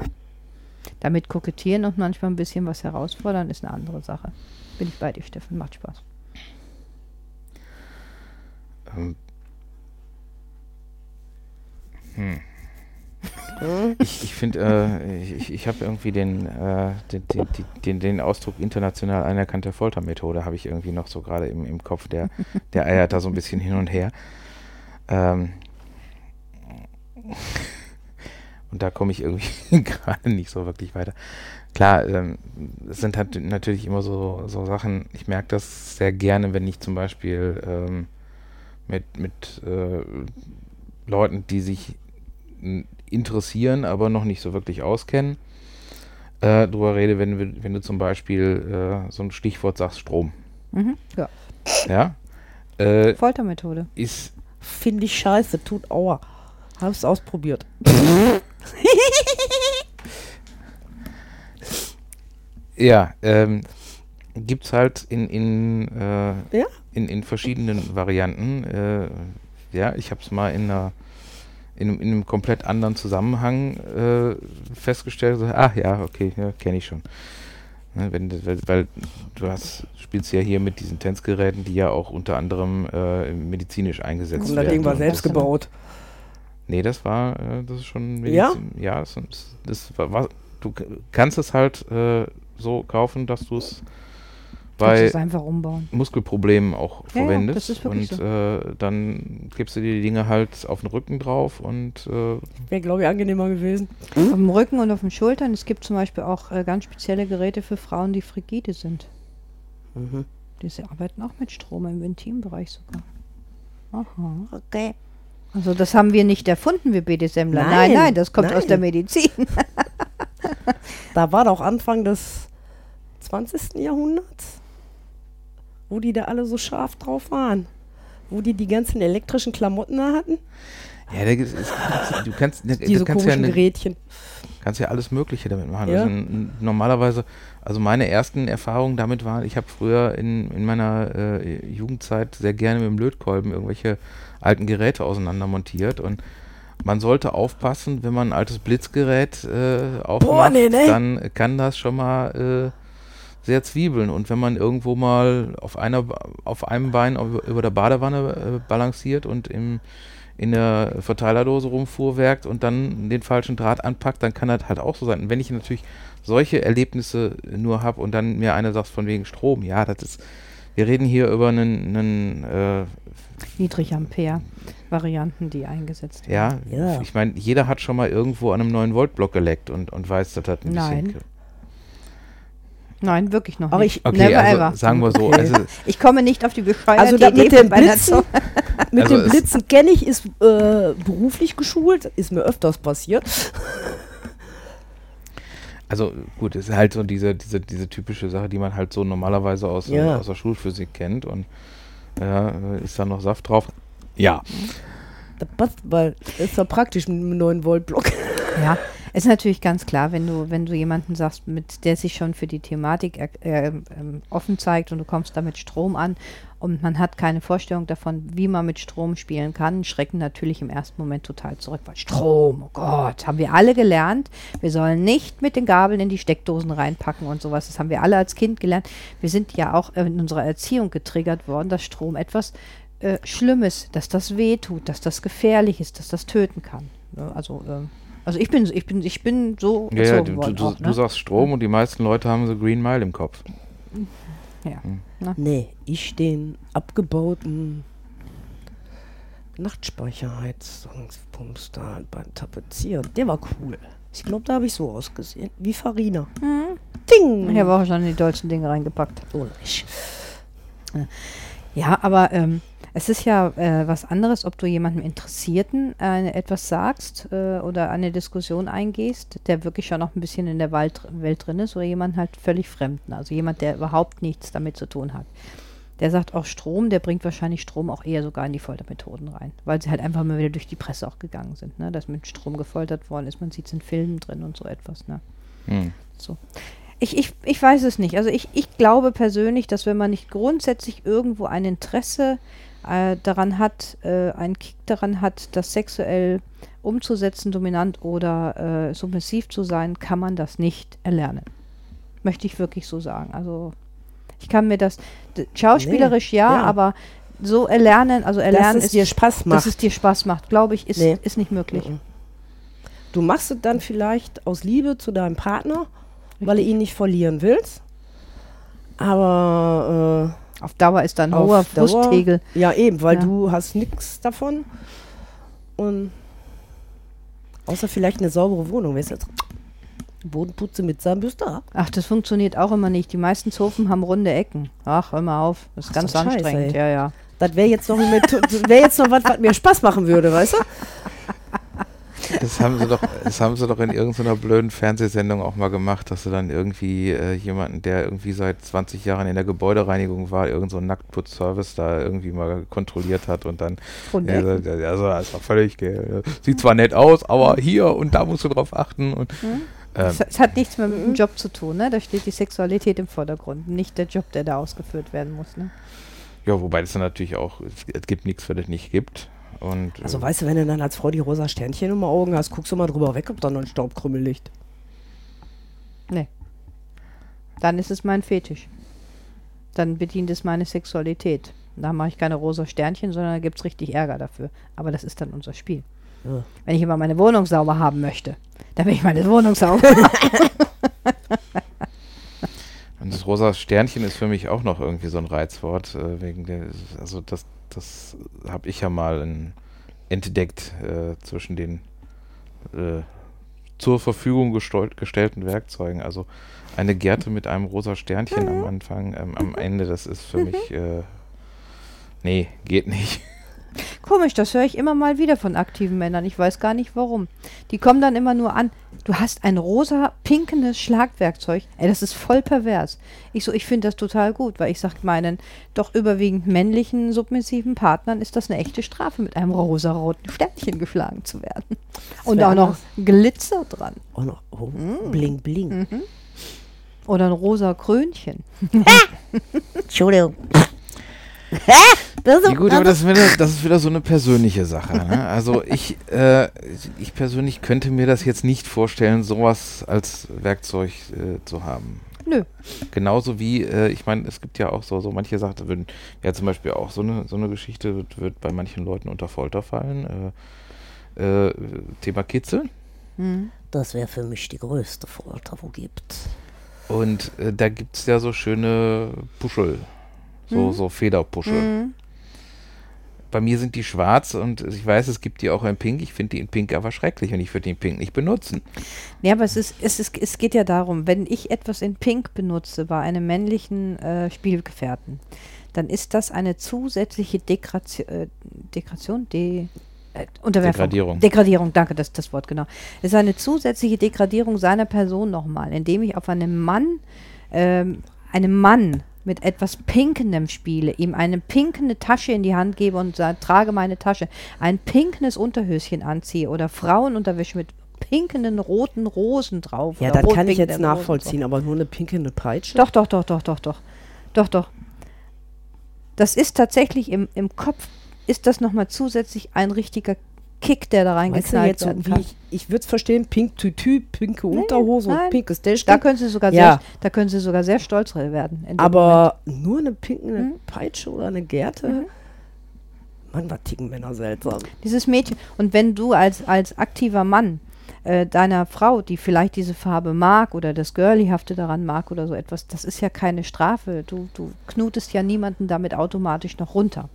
Damit kokettieren und manchmal ein bisschen was herausfordern, ist eine andere Sache. Bin ich bei dir, Steffen. Macht Spaß. Ähm, hm. Mhm. Ich, ich finde, äh, ich, ich habe irgendwie den, äh, den, den, den, den Ausdruck international anerkannte Foltermethode habe ich irgendwie noch so gerade im, im Kopf. Der, der eiert da so ein bisschen hin und her. Ähm, und da komme ich irgendwie gerade nicht so wirklich weiter. Klar, ähm, es sind halt natürlich immer so, so Sachen, ich merke das sehr gerne, wenn ich zum Beispiel ähm, mit, mit äh, Leuten, die sich interessieren, aber noch nicht so wirklich auskennen, äh, drüber rede, wenn, wenn du zum Beispiel äh, so ein Stichwort sagst, Strom. Mhm. Ja. Ja? Äh, Foltermethode. ist Finde ich scheiße, tut aua. Hab's ausprobiert. Ja, ähm, gibt es halt in, in, äh, Ja? in, in verschiedenen Varianten. Äh, ja, ich habe es mal in, einer, in, einem- in einem komplett anderen Zusammenhang äh, festgestellt. So, ach ja, okay, ja, kenne ich schon. Ne, wenn, weil, weil du hast, spielst ja hier mit diesen Tänzgeräten, die ja auch unter anderem äh, medizinisch eingesetzt Und werden. das Ding war Und selbst gebaut. Nee, das war, äh, das ist schon Ja? Ja, das, das war, war, du kannst es halt äh, so kaufen, dass du es bei es einfach umbauen. Muskelproblemen auch Ja, ja, verwendest. das ist wirklich und so. äh, dann gibst du dir die Dinge halt auf den Rücken drauf und äh, Wäre, glaube ich, angenehmer gewesen. Auf dem Rücken und auf den Schultern. Es gibt zum Beispiel auch äh, ganz spezielle Geräte für Frauen, die frigide sind. Mhm. Die arbeiten auch mit Strom im Intimbereich sogar. Aha. Okay. Also das haben wir nicht erfunden, wir BDSMler. Nein, Nein, nein, das kommt aus nein. der Medizin. Da war doch Anfang des 20. Jahrhunderts, wo die da alle so scharf drauf waren. Wo die die ganzen elektrischen Klamotten da hatten. ja, da es- du kannst, du Diese kannst ja eine, Gerätchen. kannst ja alles Mögliche damit machen. Ja. Also, normalerweise, also meine ersten Erfahrungen damit waren, ich habe früher in, in meiner äh, Jugendzeit sehr gerne mit dem Lötkolben irgendwelche alten Geräte auseinander montiert und man sollte aufpassen, wenn man ein altes Blitzgerät äh, aufmacht, nee, nee. dann kann das schon mal äh, sehr zwiebeln. Und wenn man irgendwo mal auf, einer, auf einem Bein über, der Badewanne äh, balanciert und im, in der Verteilerdose rumfuhrwerkt und dann den falschen Draht anpackt, dann kann das halt auch so sein. Und wenn ich natürlich solche Erlebnisse nur habe und dann mir einer sagt von wegen Strom, ja, das ist, wir reden hier über einen, einen äh, Niedrigampere-Varianten, die eingesetzt werden. ja, Ja. ich meine, jeder hat schon mal irgendwo an einem 9-Volt-Block geleckt und, und weiß, dass das ein Nein. bisschen... Nein, wirklich noch Aber nicht. ich- Okay, Never also ever. sagen wir so, Okay. also Ich komme nicht auf die bescheuerte Also da Idee mit den Blitzen, mit Also den es- Blitzen kenne ich, ist äh, beruflich geschult, ist mir öfters passiert. Also gut, es ist halt so diese, diese, diese typische Sache, die man halt so normalerweise aus, Ja. aus der Schulphysik kennt und ja, äh, ist da noch Saft drauf? Ja. Das passt, weil das ist ja praktisch mit einem 9 Volt Block. Ja, ist natürlich ganz klar, wenn du, wenn du jemanden sagst, mit der sich schon für die Thematik äh, ähm, offen zeigt und du kommst da mit Strom an und man hat keine Vorstellung davon, wie man mit Strom spielen kann, schrecken natürlich im ersten Moment total zurück, weil Strom, oh Gott, haben wir alle gelernt. Wir sollen nicht mit den Gabeln in die Steckdosen reinpacken und sowas. Das haben wir alle als Kind gelernt. Wir sind ja auch äh, in unserer Erziehung getriggert worden, dass Strom etwas äh, Schlimmes, dass das weh tut, dass das gefährlich ist, dass das töten kann. Ne? Also, ähm, also ich bin, ich bin, ich bin so Ja, ja, du, du, worden du, auch, du ne? sagst Strom und die meisten Leute haben so Green Mile im Kopf. ja. Nee, ich den abgebauten Nachtspeicherheizungspumps da beim Tapezieren. Der war cool. Ich glaube, da habe ich so ausgesehen. Wie Farina. Mhm. Ding! Ding. Ich habe auch schon die deutschen Dinge reingepackt. Oh, nicht. Ja, aber ähm, es ist ja äh, was anderes, ob du jemandem Interessierten äh, etwas sagst äh, oder eine Diskussion eingehst, der wirklich schon noch ein bisschen in der Wald, Welt drin ist, oder jemand halt völlig Fremden, also jemand, der überhaupt nichts damit zu tun hat. Der sagt auch Strom, der bringt wahrscheinlich Strom auch eher sogar in die Foltermethoden rein, weil sie halt einfach mal wieder durch die Presse auch gegangen sind, ne? dass mit Strom gefoltert worden ist. Man sieht es in Filmen drin und so etwas. Ne? Hm. So. Ich, ich, ich weiß es nicht. Also ich, ich glaube persönlich, dass wenn man nicht grundsätzlich irgendwo ein Interesse äh, daran hat, äh, einen Kick daran hat, das sexuell umzusetzen, dominant oder äh, submissiv zu sein, kann man das nicht erlernen. Möchte ich wirklich so sagen. Also ich kann mir das schauspielerisch ja, ja. aber so erlernen, also erlernen Dass es dir Spaß macht. dass es dir Spaß macht, glaube ich, ist, Nee. ist nicht möglich. Mhm. Du machst es dann vielleicht aus Liebe zu deinem Partner, weil du ihn nicht verlieren willst. Aber Auf Dauer ist da ein Auf hoher Dauer- Frustpegel. äh, ja eben, weil Ja. du hast nichts davon. Und außer vielleicht eine saubere Wohnung. Weißt du, Bodenputze mit Zahnbürste ab. Ach, das funktioniert auch immer nicht. Die meisten Zofen haben runde Ecken. Ach, hör mal auf. Das ist Ach, ganz so Scheiß, anstrengend. ey. ja, ja. Das wäre jetzt noch, wär jetzt noch was, was mir Spaß machen würde, weißt du? Das haben sie doch, das haben sie doch in irgendeiner blöden Fernsehsendung auch mal gemacht, dass sie dann irgendwie äh, jemanden, der irgendwie seit 20 Jahren in der Gebäudereinigung war, irgendein so einen Nacktputzservice da irgendwie mal kontrolliert hat und dann ja, also das doch völlig sieht zwar nett aus, aber hier und da musst du drauf achten und Hm? ähm, Es, hat nichts mehr mit Mhm. dem Job zu tun, ne? Da steht die Sexualität im Vordergrund, nicht der Job, der da ausgeführt werden muss, ne? ja, wobei das dann natürlich auch, es, es gibt nichts, was es nicht gibt und Also äh, weißt du, wenn du dann als Frau die rosa Sternchen im Augen hast, guckst du mal drüber weg, ob da noch ein Staubkrümmel liegt. Dann ist es mein Fetisch. Dann bedient es meine Sexualität. Da mache ich keine rosa Sternchen, sondern da gibt es richtig Ärger dafür. Aber das ist dann unser Spiel. Ja. Wenn ich immer meine Wohnung sauber haben möchte, dann will ich meine Wohnung sauber. Das rosa Sternchen ist für mich auch noch irgendwie so ein Reizwort, äh, wegen der, also das, das habe ich ja mal in, entdeckt äh, zwischen den äh, zur Verfügung gestellten Werkzeugen. Also eine Gerte mit einem rosa Sternchen am Anfang, ähm, am Ende, das ist für mich, äh, nee, geht nicht. Komisch, das höre ich immer mal wieder von aktiven Männern. Ich weiß gar nicht warum. Die kommen dann immer nur an, du hast ein rosa, pinkenes Schlagwerkzeug. Ey, das ist voll pervers. Ich so, ich finde das total gut, weil ich sage meinen doch überwiegend männlichen, submissiven Partnern ist das eine echte Strafe, mit einem rosaroten Sternchen geschlagen zu werden. Und auch noch. Glitzer dran. Oh, noch, oh, Mm. bling, bling. Oder ein rosa Krönchen. Entschuldigung. Ja gut, aber das ist, wieder, das ist wieder so eine persönliche Sache. Ne? Also ich, äh, ich persönlich könnte mir das jetzt nicht vorstellen, sowas als Werkzeug äh, zu haben. Nö. Genauso wie, äh, ich meine, es gibt ja auch so, so manche Sachen, würden, ja zum Beispiel auch so eine, so eine Geschichte wird, wird bei manchen Leuten unter Folter fallen. Äh, äh, Thema Kitzeln. Hm. Das wäre für mich die größte Folter, wo gibt. Und äh, da gibt es ja so schöne Puschel, so, Mhm. so Federpuschel. Hm. Bei mir sind die schwarz und ich weiß, es gibt die auch in Pink. Ich finde die in Pink aber schrecklich und ich würde die in Pink nicht benutzen. Ja, aber es, ist, es, ist, es geht ja darum, wenn ich etwas in Pink benutze bei einem männlichen äh, Spielgefährten, dann ist das eine zusätzliche Dekration, äh, Dekration? De, äh, Unterwerfung. Degradierung. Degradierung, danke, das das Wort, genau. Es ist eine zusätzliche Degradierung seiner Person nochmal, indem ich auf einen Mann, ähm, einem Mann mit etwas Pinkendem spiele, ihm eine pinkende Tasche in die Hand gebe und sage, trage meine Tasche, ein pinkenes Unterhöschen anziehe oder Frauenunterwäsche mit pinkenden roten Rosen drauf. Ja, das kann ich jetzt nachvollziehen, aber nur eine pinke eine Peitsche. Doch, doch, doch, doch, doch, doch. Doch, doch. Das ist tatsächlich im, im Kopf, ist das nochmal zusätzlich ein richtiger Kick, der da reingeknallt jetzt so, werden wie kann. ich, ich würde es verstehen, pink Tütü, pinke Unterhose nein. und pinkes Täschchen. Da können sie sogar Ja. sehr, da können sie sogar sehr stolz werden. dem Moment. aber nur eine pinke eine Mhm. Peitsche oder eine Gerte? Mhm. Mann, was ticken Männer seltsam. Dieses Mädchen. Und wenn du als, als aktiver Mann äh, deiner Frau, die vielleicht diese Farbe mag oder das Girlyhafte daran mag oder so etwas, das ist ja keine Strafe. Du, du knutest ja niemanden damit automatisch noch runter.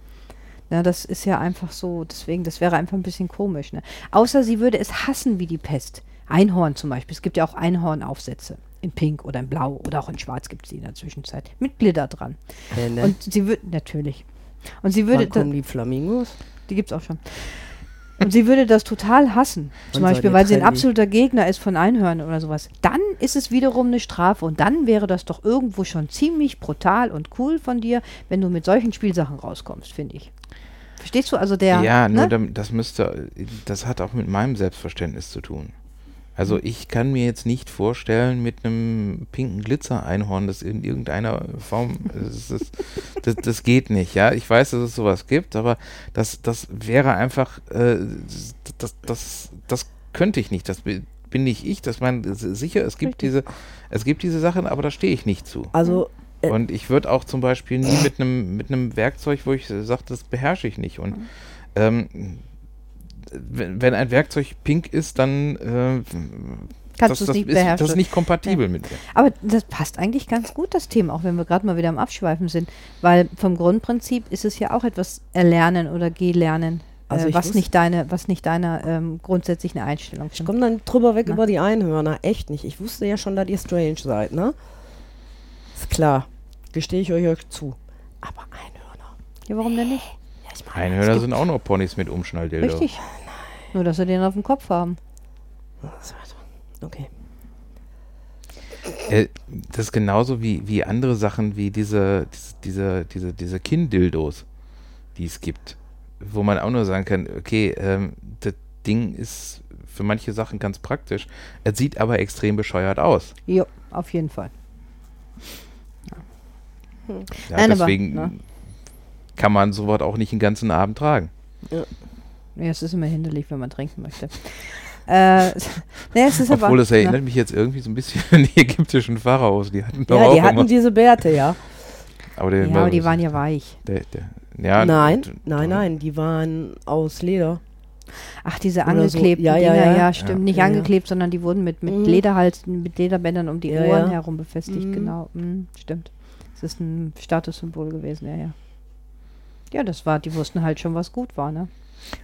Ja, das ist ja einfach so, deswegen, das wäre einfach ein bisschen komisch. Ne? Außer sie würde es hassen wie die Pest. Einhorn zum Beispiel. Es gibt ja auch Einhornaufsätze In Pink oder in Blau oder auch in Schwarz gibt es die in der Zwischenzeit. Mit Glitter dran. Äh, ne? Und sie würde, natürlich. Und sie würde, Wann kommen die Flamingos? die gibt es auch schon. Und sie würde das total hassen. Zum seid Beispiel, weil sie ein absoluter Gegner ist von Einhörnern oder sowas. Dann ist es wiederum eine Strafe und dann wäre das doch irgendwo schon ziemlich brutal und cool von dir, wenn du mit solchen Spielsachen rauskommst, finde ich. Verstehst du? Also der. Ja, nur ne? das müsste, das hat auch mit meinem Selbstverständnis zu tun. Mhm. Also ich kann mir jetzt nicht vorstellen, mit einem pinken Glitzer-Einhorn, das in irgendeiner Form, das, ist, das, das geht nicht, ja. Ich weiß, dass es sowas gibt, aber das, das wäre einfach, äh, das, das, das könnte ich nicht. Das bi- bin nicht ich. Das meine sicher. Es gibt diese, es gibt diese Sachen, aber da stehe ich nicht zu. Also, Äh. Und ich würde auch zum Beispiel nie mit einem mit einem Werkzeug, wo ich sage, das beherrsche ich nicht. Und ähm, wenn, ein Werkzeug pink ist, dann äh, Kannst das, das nicht ist, beherrschen. das ist nicht kompatibel mit mir. Aber das passt eigentlich ganz gut, das Thema, auch wenn wir gerade mal wieder am Abschweifen sind. Weil vom Grundprinzip ist es ja auch etwas Erlernen oder Gelernen, Also äh, ich was, nicht deine, was nicht deiner ähm, grundsätzlichen Einstellung ich sind. komme dann drüber weg Na? über die Einhörner. Echt nicht. Ich wusste ja schon, dass ihr strange seid, ne? Ist klar. Gestehe ich euch, euch zu. Aber Einhörner. Ja, warum denn nicht? Ja, ich meine, Einhörner sind auch nur Ponys mit Umschnalldildo. Richtig. Nur, dass sie den auf dem Kopf haben. Okay. Äh, das ist genauso wie, wie andere Sachen, wie diese, diese, diese, diese, Kinndildos, die es gibt. Wo man auch nur sagen kann, okay, ähm, das Ding ist für manche Sachen ganz praktisch. Es sieht aber extrem bescheuert aus. Jo, auf jeden Fall. Ja, Nein, aber, deswegen ne? kann man sowas auch nicht den ganzen Abend tragen. Ja, es ist immer hinderlich, wenn man trinken möchte. äh, nee, es ist Obwohl aber, das erinnert mich jetzt irgendwie so ein bisschen an die ägyptischen Pharaos. Die hatten doch Ja, auch die hatten immer, diese Bärte, ja. aber, der ja, war- aber die waren ja weich. Der, der, ja, nein, nein, nein, die waren aus Leder. Ach, diese Oder so. angeklebten Ja, ja, Dinger, ja, ja. stimmt. Ja. Nicht Ja, ja. angeklebt, sondern die wurden mit, mit Mhm. Lederhalsen, mit Lederbändern um die Ja, Ohren ja. herum befestigt, Mhm. genau. Mhm, stimmt. Das ist ein Statussymbol gewesen, ja, ja. Ja, das war, die wussten halt schon, was gut war, ne?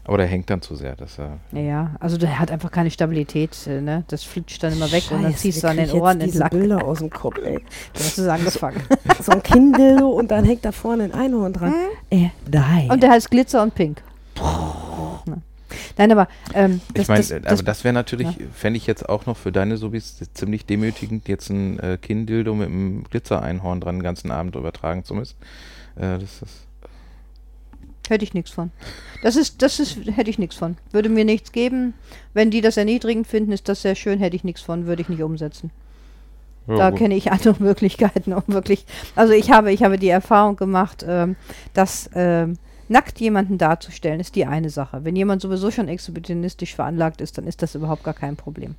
Aber der hängt dann zu sehr. Dass er, Ja, ja. Also der hat einfach keine Stabilität, äh, ne? Das flutscht dann immer weg und dann Scheiße, ziehst du an den Ohren jetzt diese entlang. Bilder aus dem Kopf, ey. Du hast es angefangen. So ein Kinddildo und dann hängt da vorne ein Einhorn dran. Äh, nein. und der heißt Glitzer und Pink. Ne. Nein, aber ähm, ich meine, das, aber das wäre natürlich, ja. fände ich jetzt auch noch für deine Subis ziemlich demütigend, jetzt ein äh, Kinndildo mit einem Glitzereinhorn dran den ganzen Abend übertragen zu müssen. Äh, das ist, Hätte ich nichts von. Das ist, das ist, hätte ich nichts von. Würde mir nichts geben. Wenn die das erniedrigend finden, ist das sehr schön, hätte ich nichts von, würde ich nicht umsetzen. ja, da gut. kenne ich andere Möglichkeiten, um wirklich. Also ich habe, ich habe die Erfahrung gemacht, ähm, dass ähm, nackt jemanden darzustellen, ist die eine Sache. Wenn jemand sowieso schon exhibitionistisch veranlagt ist, dann ist das überhaupt gar kein Problem.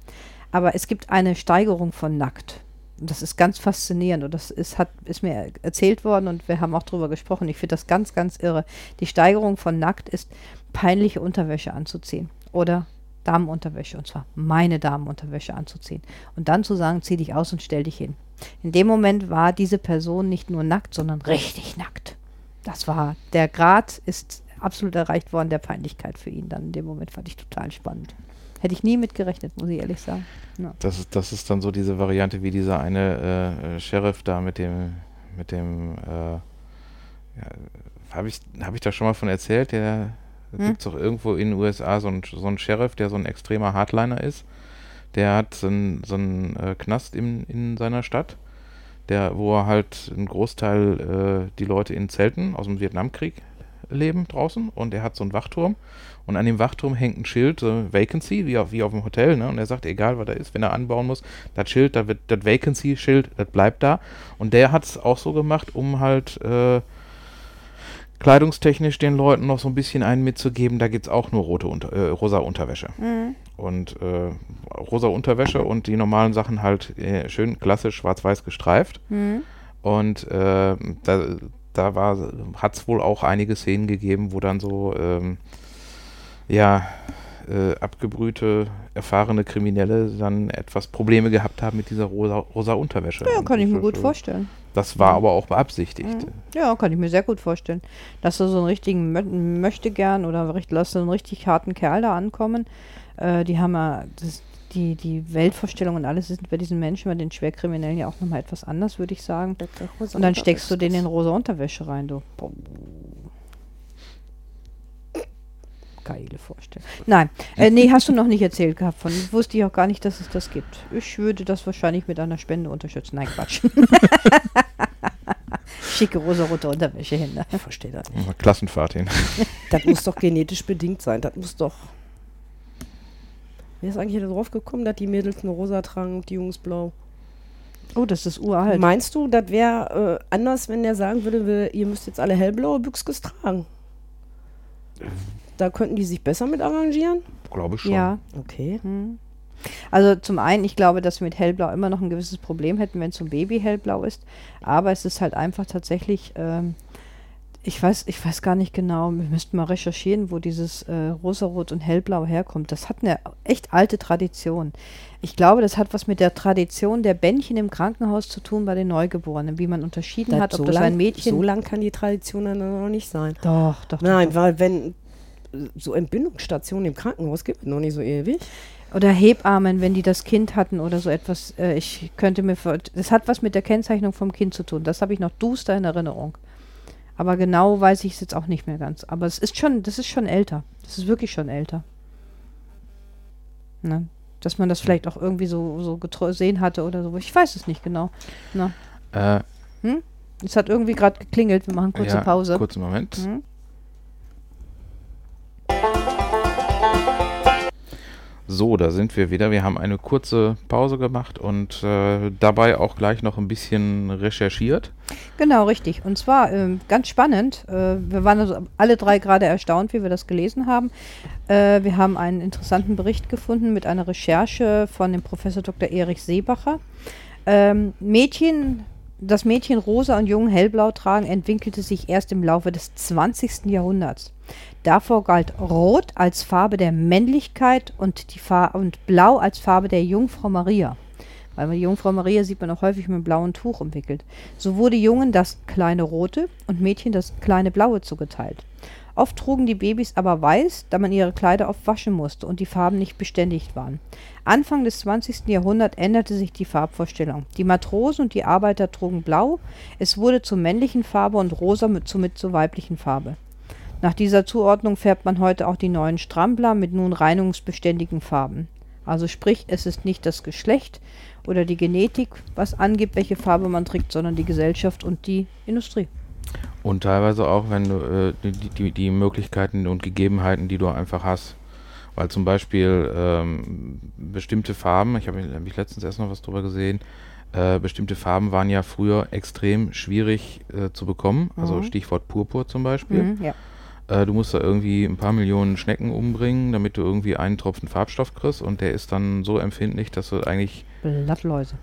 Aber es gibt eine Steigerung von nackt. Und das ist ganz faszinierend und das ist, hat, ist mir erzählt worden und wir haben auch drüber gesprochen. Ich finde das ganz, ganz irre. Die Steigerung von nackt ist, peinliche Unterwäsche anzuziehen oder Damenunterwäsche und zwar meine Damenunterwäsche anzuziehen und dann zu sagen, zieh dich aus und stell dich hin. In dem Moment war diese Person nicht nur nackt, sondern richtig nackt. Das war, der Grad ist absolut erreicht worden der Peinlichkeit für ihn. Dann in dem Moment fand ich total spannend. Hätte ich nie mitgerechnet, muss ich ehrlich sagen. Ja. Das ist, das ist dann so diese Variante wie dieser eine äh, Sheriff da mit dem, mit dem, äh, ja, habe ich, hab ich da schon mal von erzählt? Der Hm? gibt es doch irgendwo in den USA so einen so einen Sheriff, der so ein extremer Hardliner ist. Der hat so einen, so einen äh, Knast in, in seiner Stadt, der, wo er halt einen Großteil äh, die Leute in Zelten aus dem Vietnamkrieg leben draußen und er hat so einen Wachturm und an dem Wachturm hängt ein Schild, so Vacancy, wie auf, wie auf dem Hotel, ne? Und er sagt, egal was da ist, wenn er anbauen muss, das Schild, da wird das Vacancy-Schild, das bleibt da. Und der hat es auch so gemacht, um halt äh, kleidungstechnisch den Leuten noch so ein bisschen einen mitzugeben, da gibt es auch nur rote Unter äh, rosa Unterwäsche. Und äh, rosa Unterwäsche und die normalen Sachen halt äh, schön klassisch schwarz-weiß gestreift. Mhm. Und äh, da, da hat es wohl auch einige Szenen gegeben, wo dann so, ähm, ja, äh, abgebrühte, erfahrene Kriminelle dann etwas Probleme gehabt haben mit dieser rosa, rosa Unterwäsche. Ja, kann ich mir gut vorstellen. Das war aber auch beabsichtigt. Mhm. Ja, kann ich mir sehr gut vorstellen. Dass du so einen richtigen Mö möchte gern oder lass so einen richtig harten Kerl da ankommen. Äh, die haben ja, das, die, die Weltvorstellung und alles ist bei diesen Menschen, bei den Schwerkriminellen ja auch nochmal etwas anders, würde ich sagen. Und dann steckst du den in rosa Unterwäsche rein, du. Geile Vorstellung. Nein, äh, nee, hast du noch nicht erzählt gehabt von. Wusste ich auch gar nicht, dass es das gibt. Ich würde das wahrscheinlich mit einer Spende unterstützen. Nein, Quatsch. Schicke rosa-rote Unterwäsche hin. Ne? Ich verstehe das nicht. Klassenfahrt hin. Das muss doch genetisch bedingt sein. Das muss doch. Wer ist eigentlich da drauf gekommen, dass die Mädels nur rosa tragen und die Jungs blau? Oh, das ist uralt. Meinst du, das wäre äh, anders, wenn der sagen würde, wir, ihr müsst jetzt alle hellblaue Büchskes tragen? Da könnten die sich besser mit arrangieren? Glaube ich schon. ja. Okay. Hm. Also zum einen, ich glaube, dass wir mit hellblau immer noch ein gewisses Problem hätten, wenn zum Baby hellblau ist. Aber es ist halt einfach tatsächlich, ähm, ich weiß, ich weiß gar nicht genau, wir müssten mal recherchieren, wo dieses äh, rosarot und hellblau herkommt. Das hat eine echt alte Tradition. Ich glaube, das hat was mit der Tradition der Bändchen im Krankenhaus zu tun bei den Neugeborenen, wie man unterschieden hat, ob so das lang, ein Mädchen. So lang kann die Tradition dann noch nicht sein. doch, doch. Nein, doch. weil wenn so Entbindungsstationen im Krankenhaus gibt es noch nicht so ewig. Oder Hebammen, wenn die das Kind hatten oder so etwas. Äh, ich könnte mir das hat was mit der Kennzeichnung vom Kind zu tun. Das habe ich noch duster in Erinnerung. Aber genau weiß ich es jetzt auch nicht mehr ganz. Aber es ist schon, das ist schon älter. Das ist wirklich schon älter. Ne? Dass man das vielleicht auch irgendwie so, so gesehen hatte oder so. Ich weiß es nicht genau. Na, Äh, es hat irgendwie gerade geklingelt. Wir machen kurze ja, Pause. Kurzen Moment. Hm? So, da sind wir wieder. Wir haben eine kurze Pause gemacht und äh, dabei auch gleich noch ein bisschen recherchiert. Genau, richtig. Und zwar ähm, ganz spannend. Äh, wir waren also alle drei gerade erstaunt, wie wir das gelesen haben. Äh, wir haben einen interessanten Bericht gefunden mit einer Recherche von dem Professor Dr. Erich Seebacher. Ähm, Mädchen, das Mädchen rosa und jung hellblau tragen, entwickelte sich erst im Laufe des 20. Jahrhunderts. Davor galt Rot als Farbe der Männlichkeit und, die Far und Blau als Farbe der Jungfrau Maria. Weil die Jungfrau Maria sieht man auch häufig mit einem blauen Tuch umwickelt. So wurde Jungen das kleine Rote und Mädchen das kleine Blaue zugeteilt. Oft trugen die Babys aber weiß, da man ihre Kleider oft waschen musste und die Farben nicht beständigt waren. Anfang des 20. Jahrhunderts änderte sich die Farbvorstellung. Die Matrosen und die Arbeiter trugen blau, es wurde zur männlichen Farbe und rosa mit, somit zur weiblichen Farbe. Nach dieser Zuordnung färbt man heute auch die neuen Strampler mit nun reinigungsbeständigen Farben. Also sprich, es ist nicht das Geschlecht oder die Genetik, was angibt, welche Farbe man trägt, sondern die Gesellschaft und die Industrie. Und teilweise auch, wenn du äh, die, die, die Möglichkeiten und Gegebenheiten, die du einfach hast. Weil zum Beispiel ähm, bestimmte Farben, ich habe hab ich letztens erst noch was drüber gesehen, äh, bestimmte Farben waren ja früher extrem schwierig äh, zu bekommen. Also Mhm. Stichwort Purpur zum Beispiel. Mhm, ja. Äh, du musst da irgendwie ein paar Millionen Schnecken umbringen, damit du irgendwie einen Tropfen Farbstoff kriegst und der ist dann so empfindlich, dass du eigentlich Blattläuse.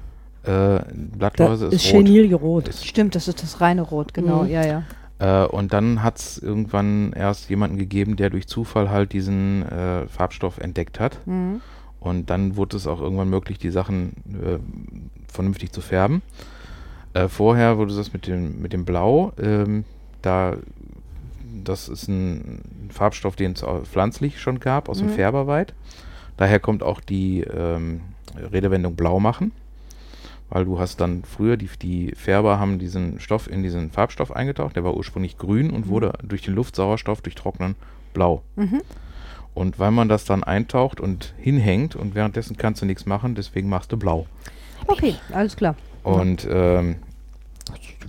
Äh, Blattläuse Das ist, ist rot. Chenilrot. Ist, Stimmt, das ist das reine Rot, genau, Mhm. ja, ja. äh, und dann hat es irgendwann erst jemanden gegeben, der durch Zufall halt diesen äh, Farbstoff entdeckt hat. Mhm. Und dann wurde es auch irgendwann möglich, die Sachen äh, vernünftig zu färben. Äh, vorher wurde das mit dem, mit dem Blau, ähm, da das ist ein Farbstoff, den es pflanzlich schon gab, aus dem Mhm. Färberweit. Daher kommt auch die ähm, Redewendung blau machen, weil du hast dann früher, die, die Färber haben diesen Stoff in diesen Farbstoff eingetaucht, der war ursprünglich grün und Mhm. wurde durch den Luftsauerstoff durch Trocknen blau. Mhm. Und weil man das dann eintaucht und hinhängt und währenddessen kannst du nichts machen, deswegen machst du blau. Okay, alles klar. Und ähm,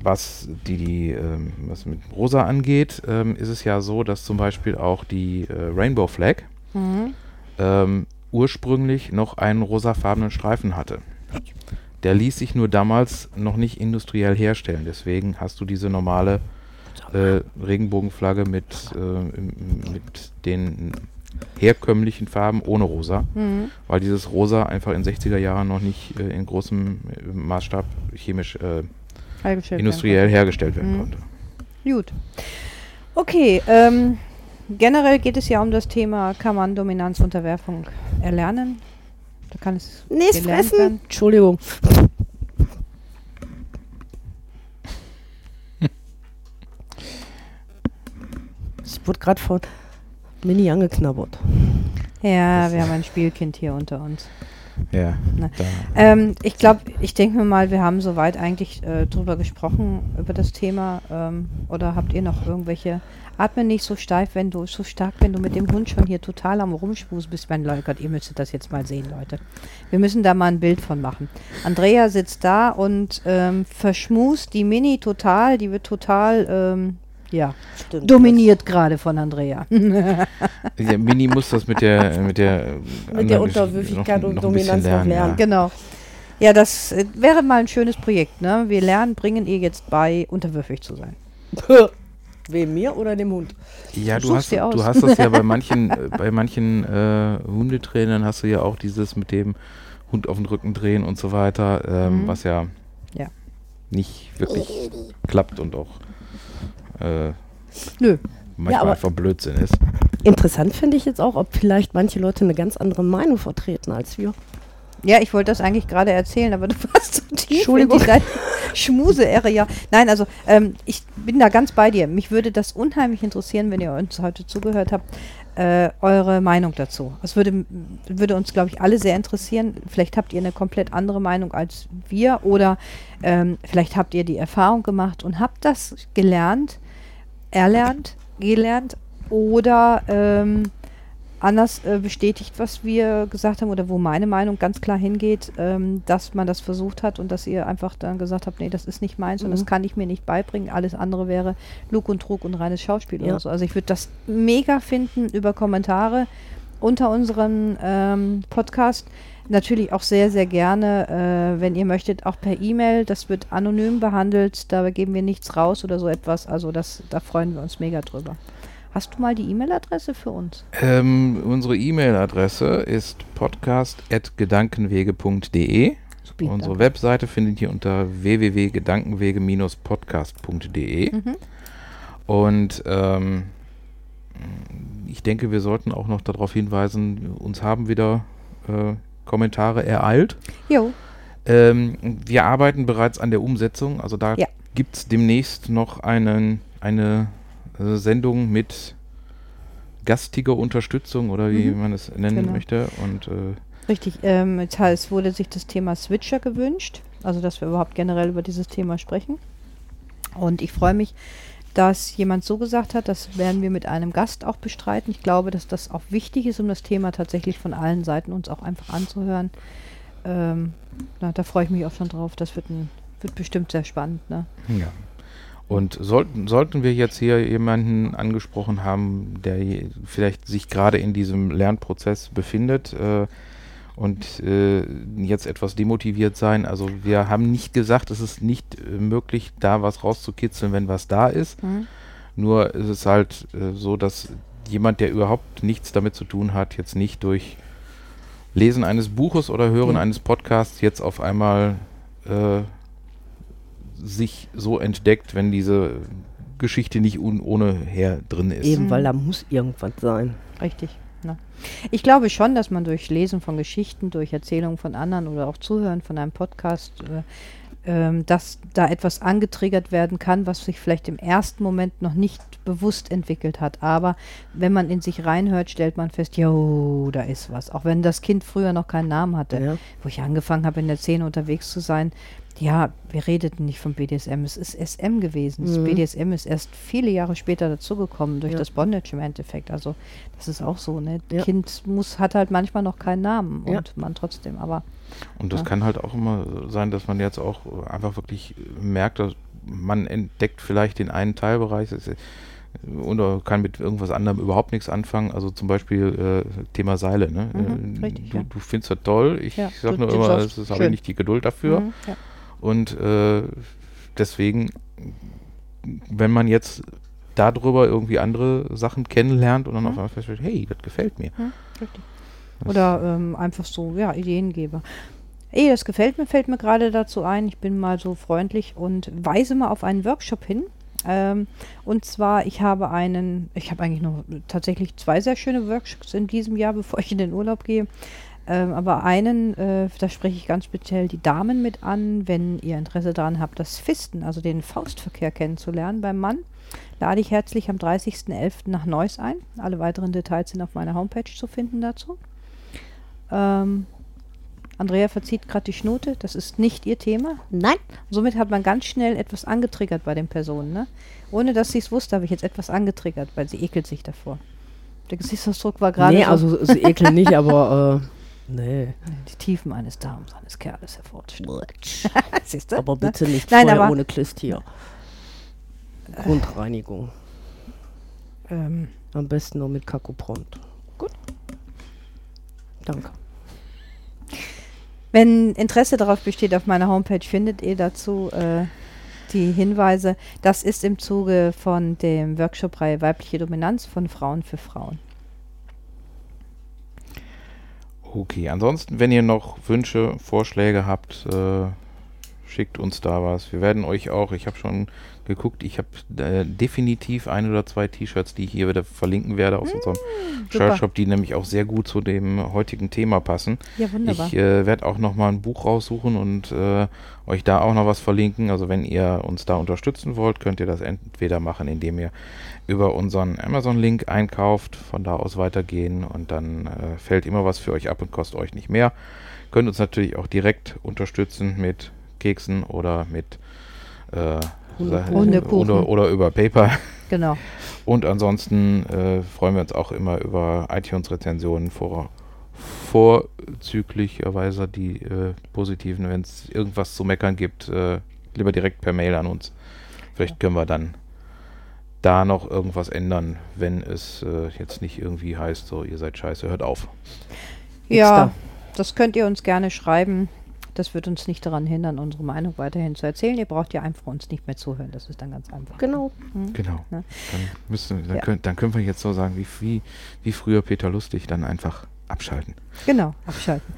was die, die ähm, was mit Rosa angeht, ähm, ist es ja so, dass zum Beispiel auch die äh, Rainbow Flag Mhm. ähm, ursprünglich noch einen rosafarbenen Streifen hatte. Der ließ sich nur damals noch nicht industriell herstellen. Deswegen hast du diese normale äh, Regenbogenflagge mit, äh, mit den herkömmlichen Farben ohne Rosa, Mhm. weil dieses Rosa einfach in 60er Jahren noch nicht äh, in großem äh, Maßstab chemisch äh, Hergestellt werden industriell hergestellt werden Mhm. konnte. Gut. Okay, ähm, generell geht es ja um das Thema, kann man Dominanzunterwerfung erlernen? Da kann es gelernt fressen. werden. Entschuldigung. Ich wurde gerade von Mini angeknabbert. Ja, wir haben ein Spielkind hier unter uns. Ja. Ne. Ähm, ich glaube, ich denke mir mal, wir haben soweit eigentlich äh, drüber gesprochen, über das Thema. Ähm, oder habt ihr noch irgendwelche. Atme nicht so steif, wenn du so stark, wenn du mit dem Hund schon hier total am Rumschmus bist. Mein Gott, ihr müsstet das jetzt mal sehen, Leute. Wir müssen da mal ein Bild von machen. Andrea sitzt da und ähm, verschmust die Mini total, die wird total, ähm, ja, Stimmt. dominiert gerade von Andrea. ja, Mini muss das mit der mit der, äh, Mit der anderen Gesch- Unterwürfigkeit und ein bisschen Dominanz noch lernen. genau. Ja, das äh, wäre mal ein schönes Projekt, ne? Wir lernen, bringen ihr jetzt bei, unterwürfig zu sein. Wem mir oder dem Hund? Ja, du Such's hast, du hast das ja bei manchen, äh, bei manchen äh, Hundetrainern hast du ja auch dieses mit dem Hund auf den Rücken drehen und so weiter, ähm, Mhm. was ja, Ja. nicht wirklich klappt und auch äh, Nö. manchmal aber- einfach Blödsinn ist. Interessant finde ich jetzt auch, ob vielleicht manche Leute eine ganz andere Meinung vertreten als wir. Ja, ich wollte das eigentlich gerade erzählen, aber du warst so tief in Entschuldigung. die deine Schmuse-Area. Nein, also ähm, ich bin da ganz bei dir. Mich würde das unheimlich interessieren, wenn ihr uns heute zugehört habt, äh, eure Meinung dazu. Das würde, würde uns, glaube ich, alle sehr interessieren. Vielleicht habt ihr eine komplett andere Meinung als wir oder ähm, vielleicht habt ihr die Erfahrung gemacht und habt das gelernt, erlernt, gelernt oder ähm, anders äh, bestätigt, was wir gesagt haben oder wo meine Meinung ganz klar hingeht, ähm, dass man das versucht hat und dass ihr einfach dann gesagt habt, nee, das ist nicht meins und Mhm. das kann ich mir nicht beibringen. Alles andere wäre Lug und Trug und reines Schauspiel Ja. oder so. Also ich würde das mega finden über Kommentare unter unserem ähm, Podcast. Natürlich auch sehr, sehr gerne, äh, wenn ihr möchtet, auch per E-Mail. Das wird anonym behandelt. Da geben wir nichts raus oder so etwas. Also das, da freuen wir uns mega drüber. Hast du mal die E-Mail-Adresse für uns? Ähm, unsere E-Mail-Adresse ist podcast.gedankenwege.de. Unsere. Webseite findet ihr unter www.gedankenwege-podcast.de. Mhm. Und ähm, ich denke, wir sollten auch noch darauf hinweisen, uns haben wieder äh, Kommentare ereilt. Jo, Ähm, wir arbeiten bereits an der Umsetzung. Also da Ja. gibt es demnächst noch einen, eine äh, Sendung mit gastiger Unterstützung oder wie Mhm. man es nennen Genau. möchte. Und äh, richtig. Ähm, jetzt heißt, es wurde sich das Thema Switcher gewünscht. Also, dass wir überhaupt generell über dieses Thema sprechen. Und ich freue mich, dass jemand so gesagt hat, das werden wir mit einem Gast auch bestreiten. Ich glaube, dass das auch wichtig ist, um das Thema tatsächlich von allen Seiten uns auch einfach anzuhören. Ähm, na, da freue ich mich auch schon drauf. Das wird, ein, wird bestimmt sehr spannend. Ne? Ja. Und sollten, sollten wir jetzt hier jemanden angesprochen haben, der vielleicht sich gerade in diesem Lernprozess befindet äh, und äh, jetzt etwas demotiviert sein, also wir haben nicht gesagt, es ist nicht äh, möglich, da was rauszukitzeln, wenn was da ist. Mhm. Nur ist es halt äh, so, dass jemand, der überhaupt nichts damit zu tun hat, jetzt nicht durch Lesen eines Buches oder Hören Ja. eines Podcasts jetzt auf einmal äh, sich so entdeckt, wenn diese Geschichte nicht un ohne her drin ist. Eben, Mhm. weil da muss irgendwas sein. Richtig. Ne? Ich glaube schon, dass man durch Lesen von Geschichten, durch Erzählungen von anderen oder auch Zuhören von einem Podcast, äh, ähm, dass da etwas angetriggert werden kann, was sich vielleicht im ersten Moment noch nicht bewusst entwickelt hat. Aber wenn man in sich reinhört, stellt man fest, jo, da ist was. Auch wenn das Kind früher noch keinen Namen hatte. Ja. Wo ich angefangen habe, in der Szene unterwegs zu sein, ja, wir redeten nicht vom BDSM, es ist SM gewesen. Das Mhm. BDSM ist erst viele Jahre später dazugekommen durch Ja. das Bondage im Endeffekt. Also das ist auch so, ne? Ja. Kind muss, hat halt manchmal noch keinen Namen Ja. und man trotzdem, aber Und das Ja. kann halt auch immer sein, dass man jetzt auch einfach wirklich merkt, dass man entdeckt vielleicht den einen Teilbereich oder kann mit irgendwas anderem überhaupt nichts anfangen. Also zum Beispiel äh, Thema Seile. Ne? Mhm, äh, richtig, du, ja. du findest das toll. Ich Ja, sag du- nur immer, ist habe ich nicht die Geduld dafür. Mhm, ja. Und äh, deswegen, wenn man jetzt darüber irgendwie andere Sachen kennenlernt und dann Mhm. auf einmal feststellt, hey, das gefällt mir. Hm, richtig. Das- Oder ähm, einfach so, ja, Ideengeber. Ey, das gefällt mir, fällt mir gerade dazu ein. Ich bin mal so freundlich und weise mal auf einen Workshop hin. Ähm, und zwar, ich habe einen, ich habe eigentlich noch tatsächlich zwei sehr schöne Workshops in diesem Jahr, bevor ich in den Urlaub gehe. Ähm, aber einen, äh, da spreche ich ganz speziell die Damen mit an, wenn ihr Interesse daran habt, das Fisten, also den Faustverkehr kennenzulernen beim Mann. Lade ich herzlich am 30.11. nach Neuss ein. Alle weiteren Details sind auf meiner Homepage zu finden dazu. Ähm, Andrea verzieht gerade die Schnute, das ist nicht ihr Thema. Nein. Somit hat man ganz schnell etwas angetriggert bei den Personen. Ne? Ohne dass sie es wusste, habe ich jetzt etwas angetriggert, weil sie ekelt sich davor. Der Gesichtsausdruck war gerade Nee, so, also sie ekeln nicht, aber äh, nee. die Tiefen eines Darms eines Kerles hervorstellen. Siehst du? Aber ne? bitte nicht Nein, vorher aber- ohne Klistier. Grundreinigung. Ähm, Am besten nur mit Kakopront. Gut. Danke. Wenn Interesse darauf besteht, auf meiner Homepage findet ihr dazu äh, die Hinweise. Das ist im Zuge von dem Workshop-Reihe Weibliche Dominanz von Frauen für Frauen. Okay, ansonsten, wenn ihr noch Wünsche, Vorschläge habt, äh, schickt uns da was. Wir werden euch auch, ich habe schon geguckt, ich habe äh, definitiv ein oder zwei T-Shirts, die ich hier wieder verlinken werde aus unserem super. Shirtshop, die nämlich auch sehr gut zu dem heutigen Thema passen. Ja, wunderbar. Ich äh, werde auch noch mal ein Buch raussuchen und äh, euch da auch noch was verlinken. Also wenn ihr uns da unterstützen wollt, könnt ihr das entweder machen, indem ihr über unseren Amazon-Link einkauft, von da aus weitergehen und dann äh, fällt immer was für euch ab und kostet euch nicht mehr. Könnt uns natürlich auch direkt unterstützen mit Keksen oder mit äh, Hundekuchen. oder, oder über PayPal. Genau. Und ansonsten äh, freuen wir uns auch immer über iTunes-Rezensionen vor, vorzüglicherweise die äh, positiven, wenn es irgendwas zu meckern gibt, äh, lieber direkt per Mail an uns. Vielleicht können wir dann da noch irgendwas ändern, wenn es äh, jetzt nicht irgendwie heißt, so ihr seid scheiße, hört auf. Ja, Extra. das könnt ihr uns gerne schreiben. Das wird uns nicht daran hindern, unsere Meinung weiterhin zu erzählen. Ihr braucht ja einfach uns nicht mehr zuhören. Das ist dann ganz einfach. Genau. Genau. Ne? Dann, müssen, dann, Ja. können, dann können wir jetzt so sagen, wie, wie, wie früher Peter Lustig, dann einfach abschalten. Genau, abschalten.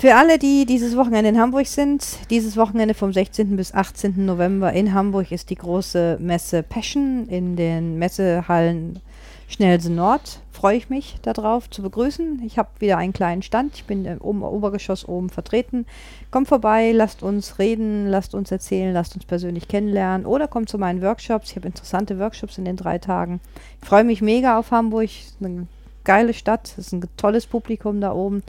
Für alle, die dieses Wochenende in Hamburg sind, dieses Wochenende vom 16. bis 18. November in Hamburg ist die große Messe Passion in den Messehallen Schnellsen Nord. Freue ich mich darauf zu begrüßen. Ich habe wieder einen kleinen Stand. Ich bin im Obergeschoss oben vertreten. Kommt vorbei, lasst uns reden, lasst uns erzählen, lasst uns persönlich kennenlernen oder kommt zu meinen Workshops. Ich habe interessante Workshops in den drei Tagen. Ich freue mich mega auf Hamburg. Geile Stadt. Es ist ein tolles Publikum da oben.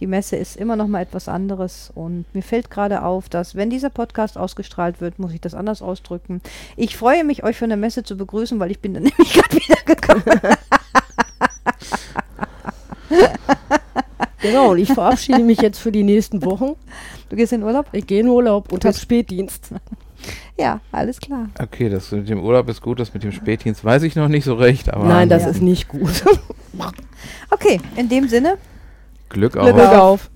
Die Messe ist immer noch mal etwas anderes und mir fällt gerade auf, dass wenn dieser Podcast ausgestrahlt wird, muss ich das anders ausdrücken. Ich freue mich, euch von der Messe zu begrüßen, weil ich bin dann nämlich gerade wieder gekommen. Genau, und ich verabschiede mich jetzt für die nächsten Wochen. Du gehst in Urlaub? Ich gehe in Urlaub und Du habe Spätdienst. Ja, alles klar. Okay, das mit dem Urlaub ist gut, das mit dem Spätdienst weiß ich noch nicht so recht, aber Nein, das Ja. ist nicht gut. Okay, in dem Sinne, Glück auf. Glück auf.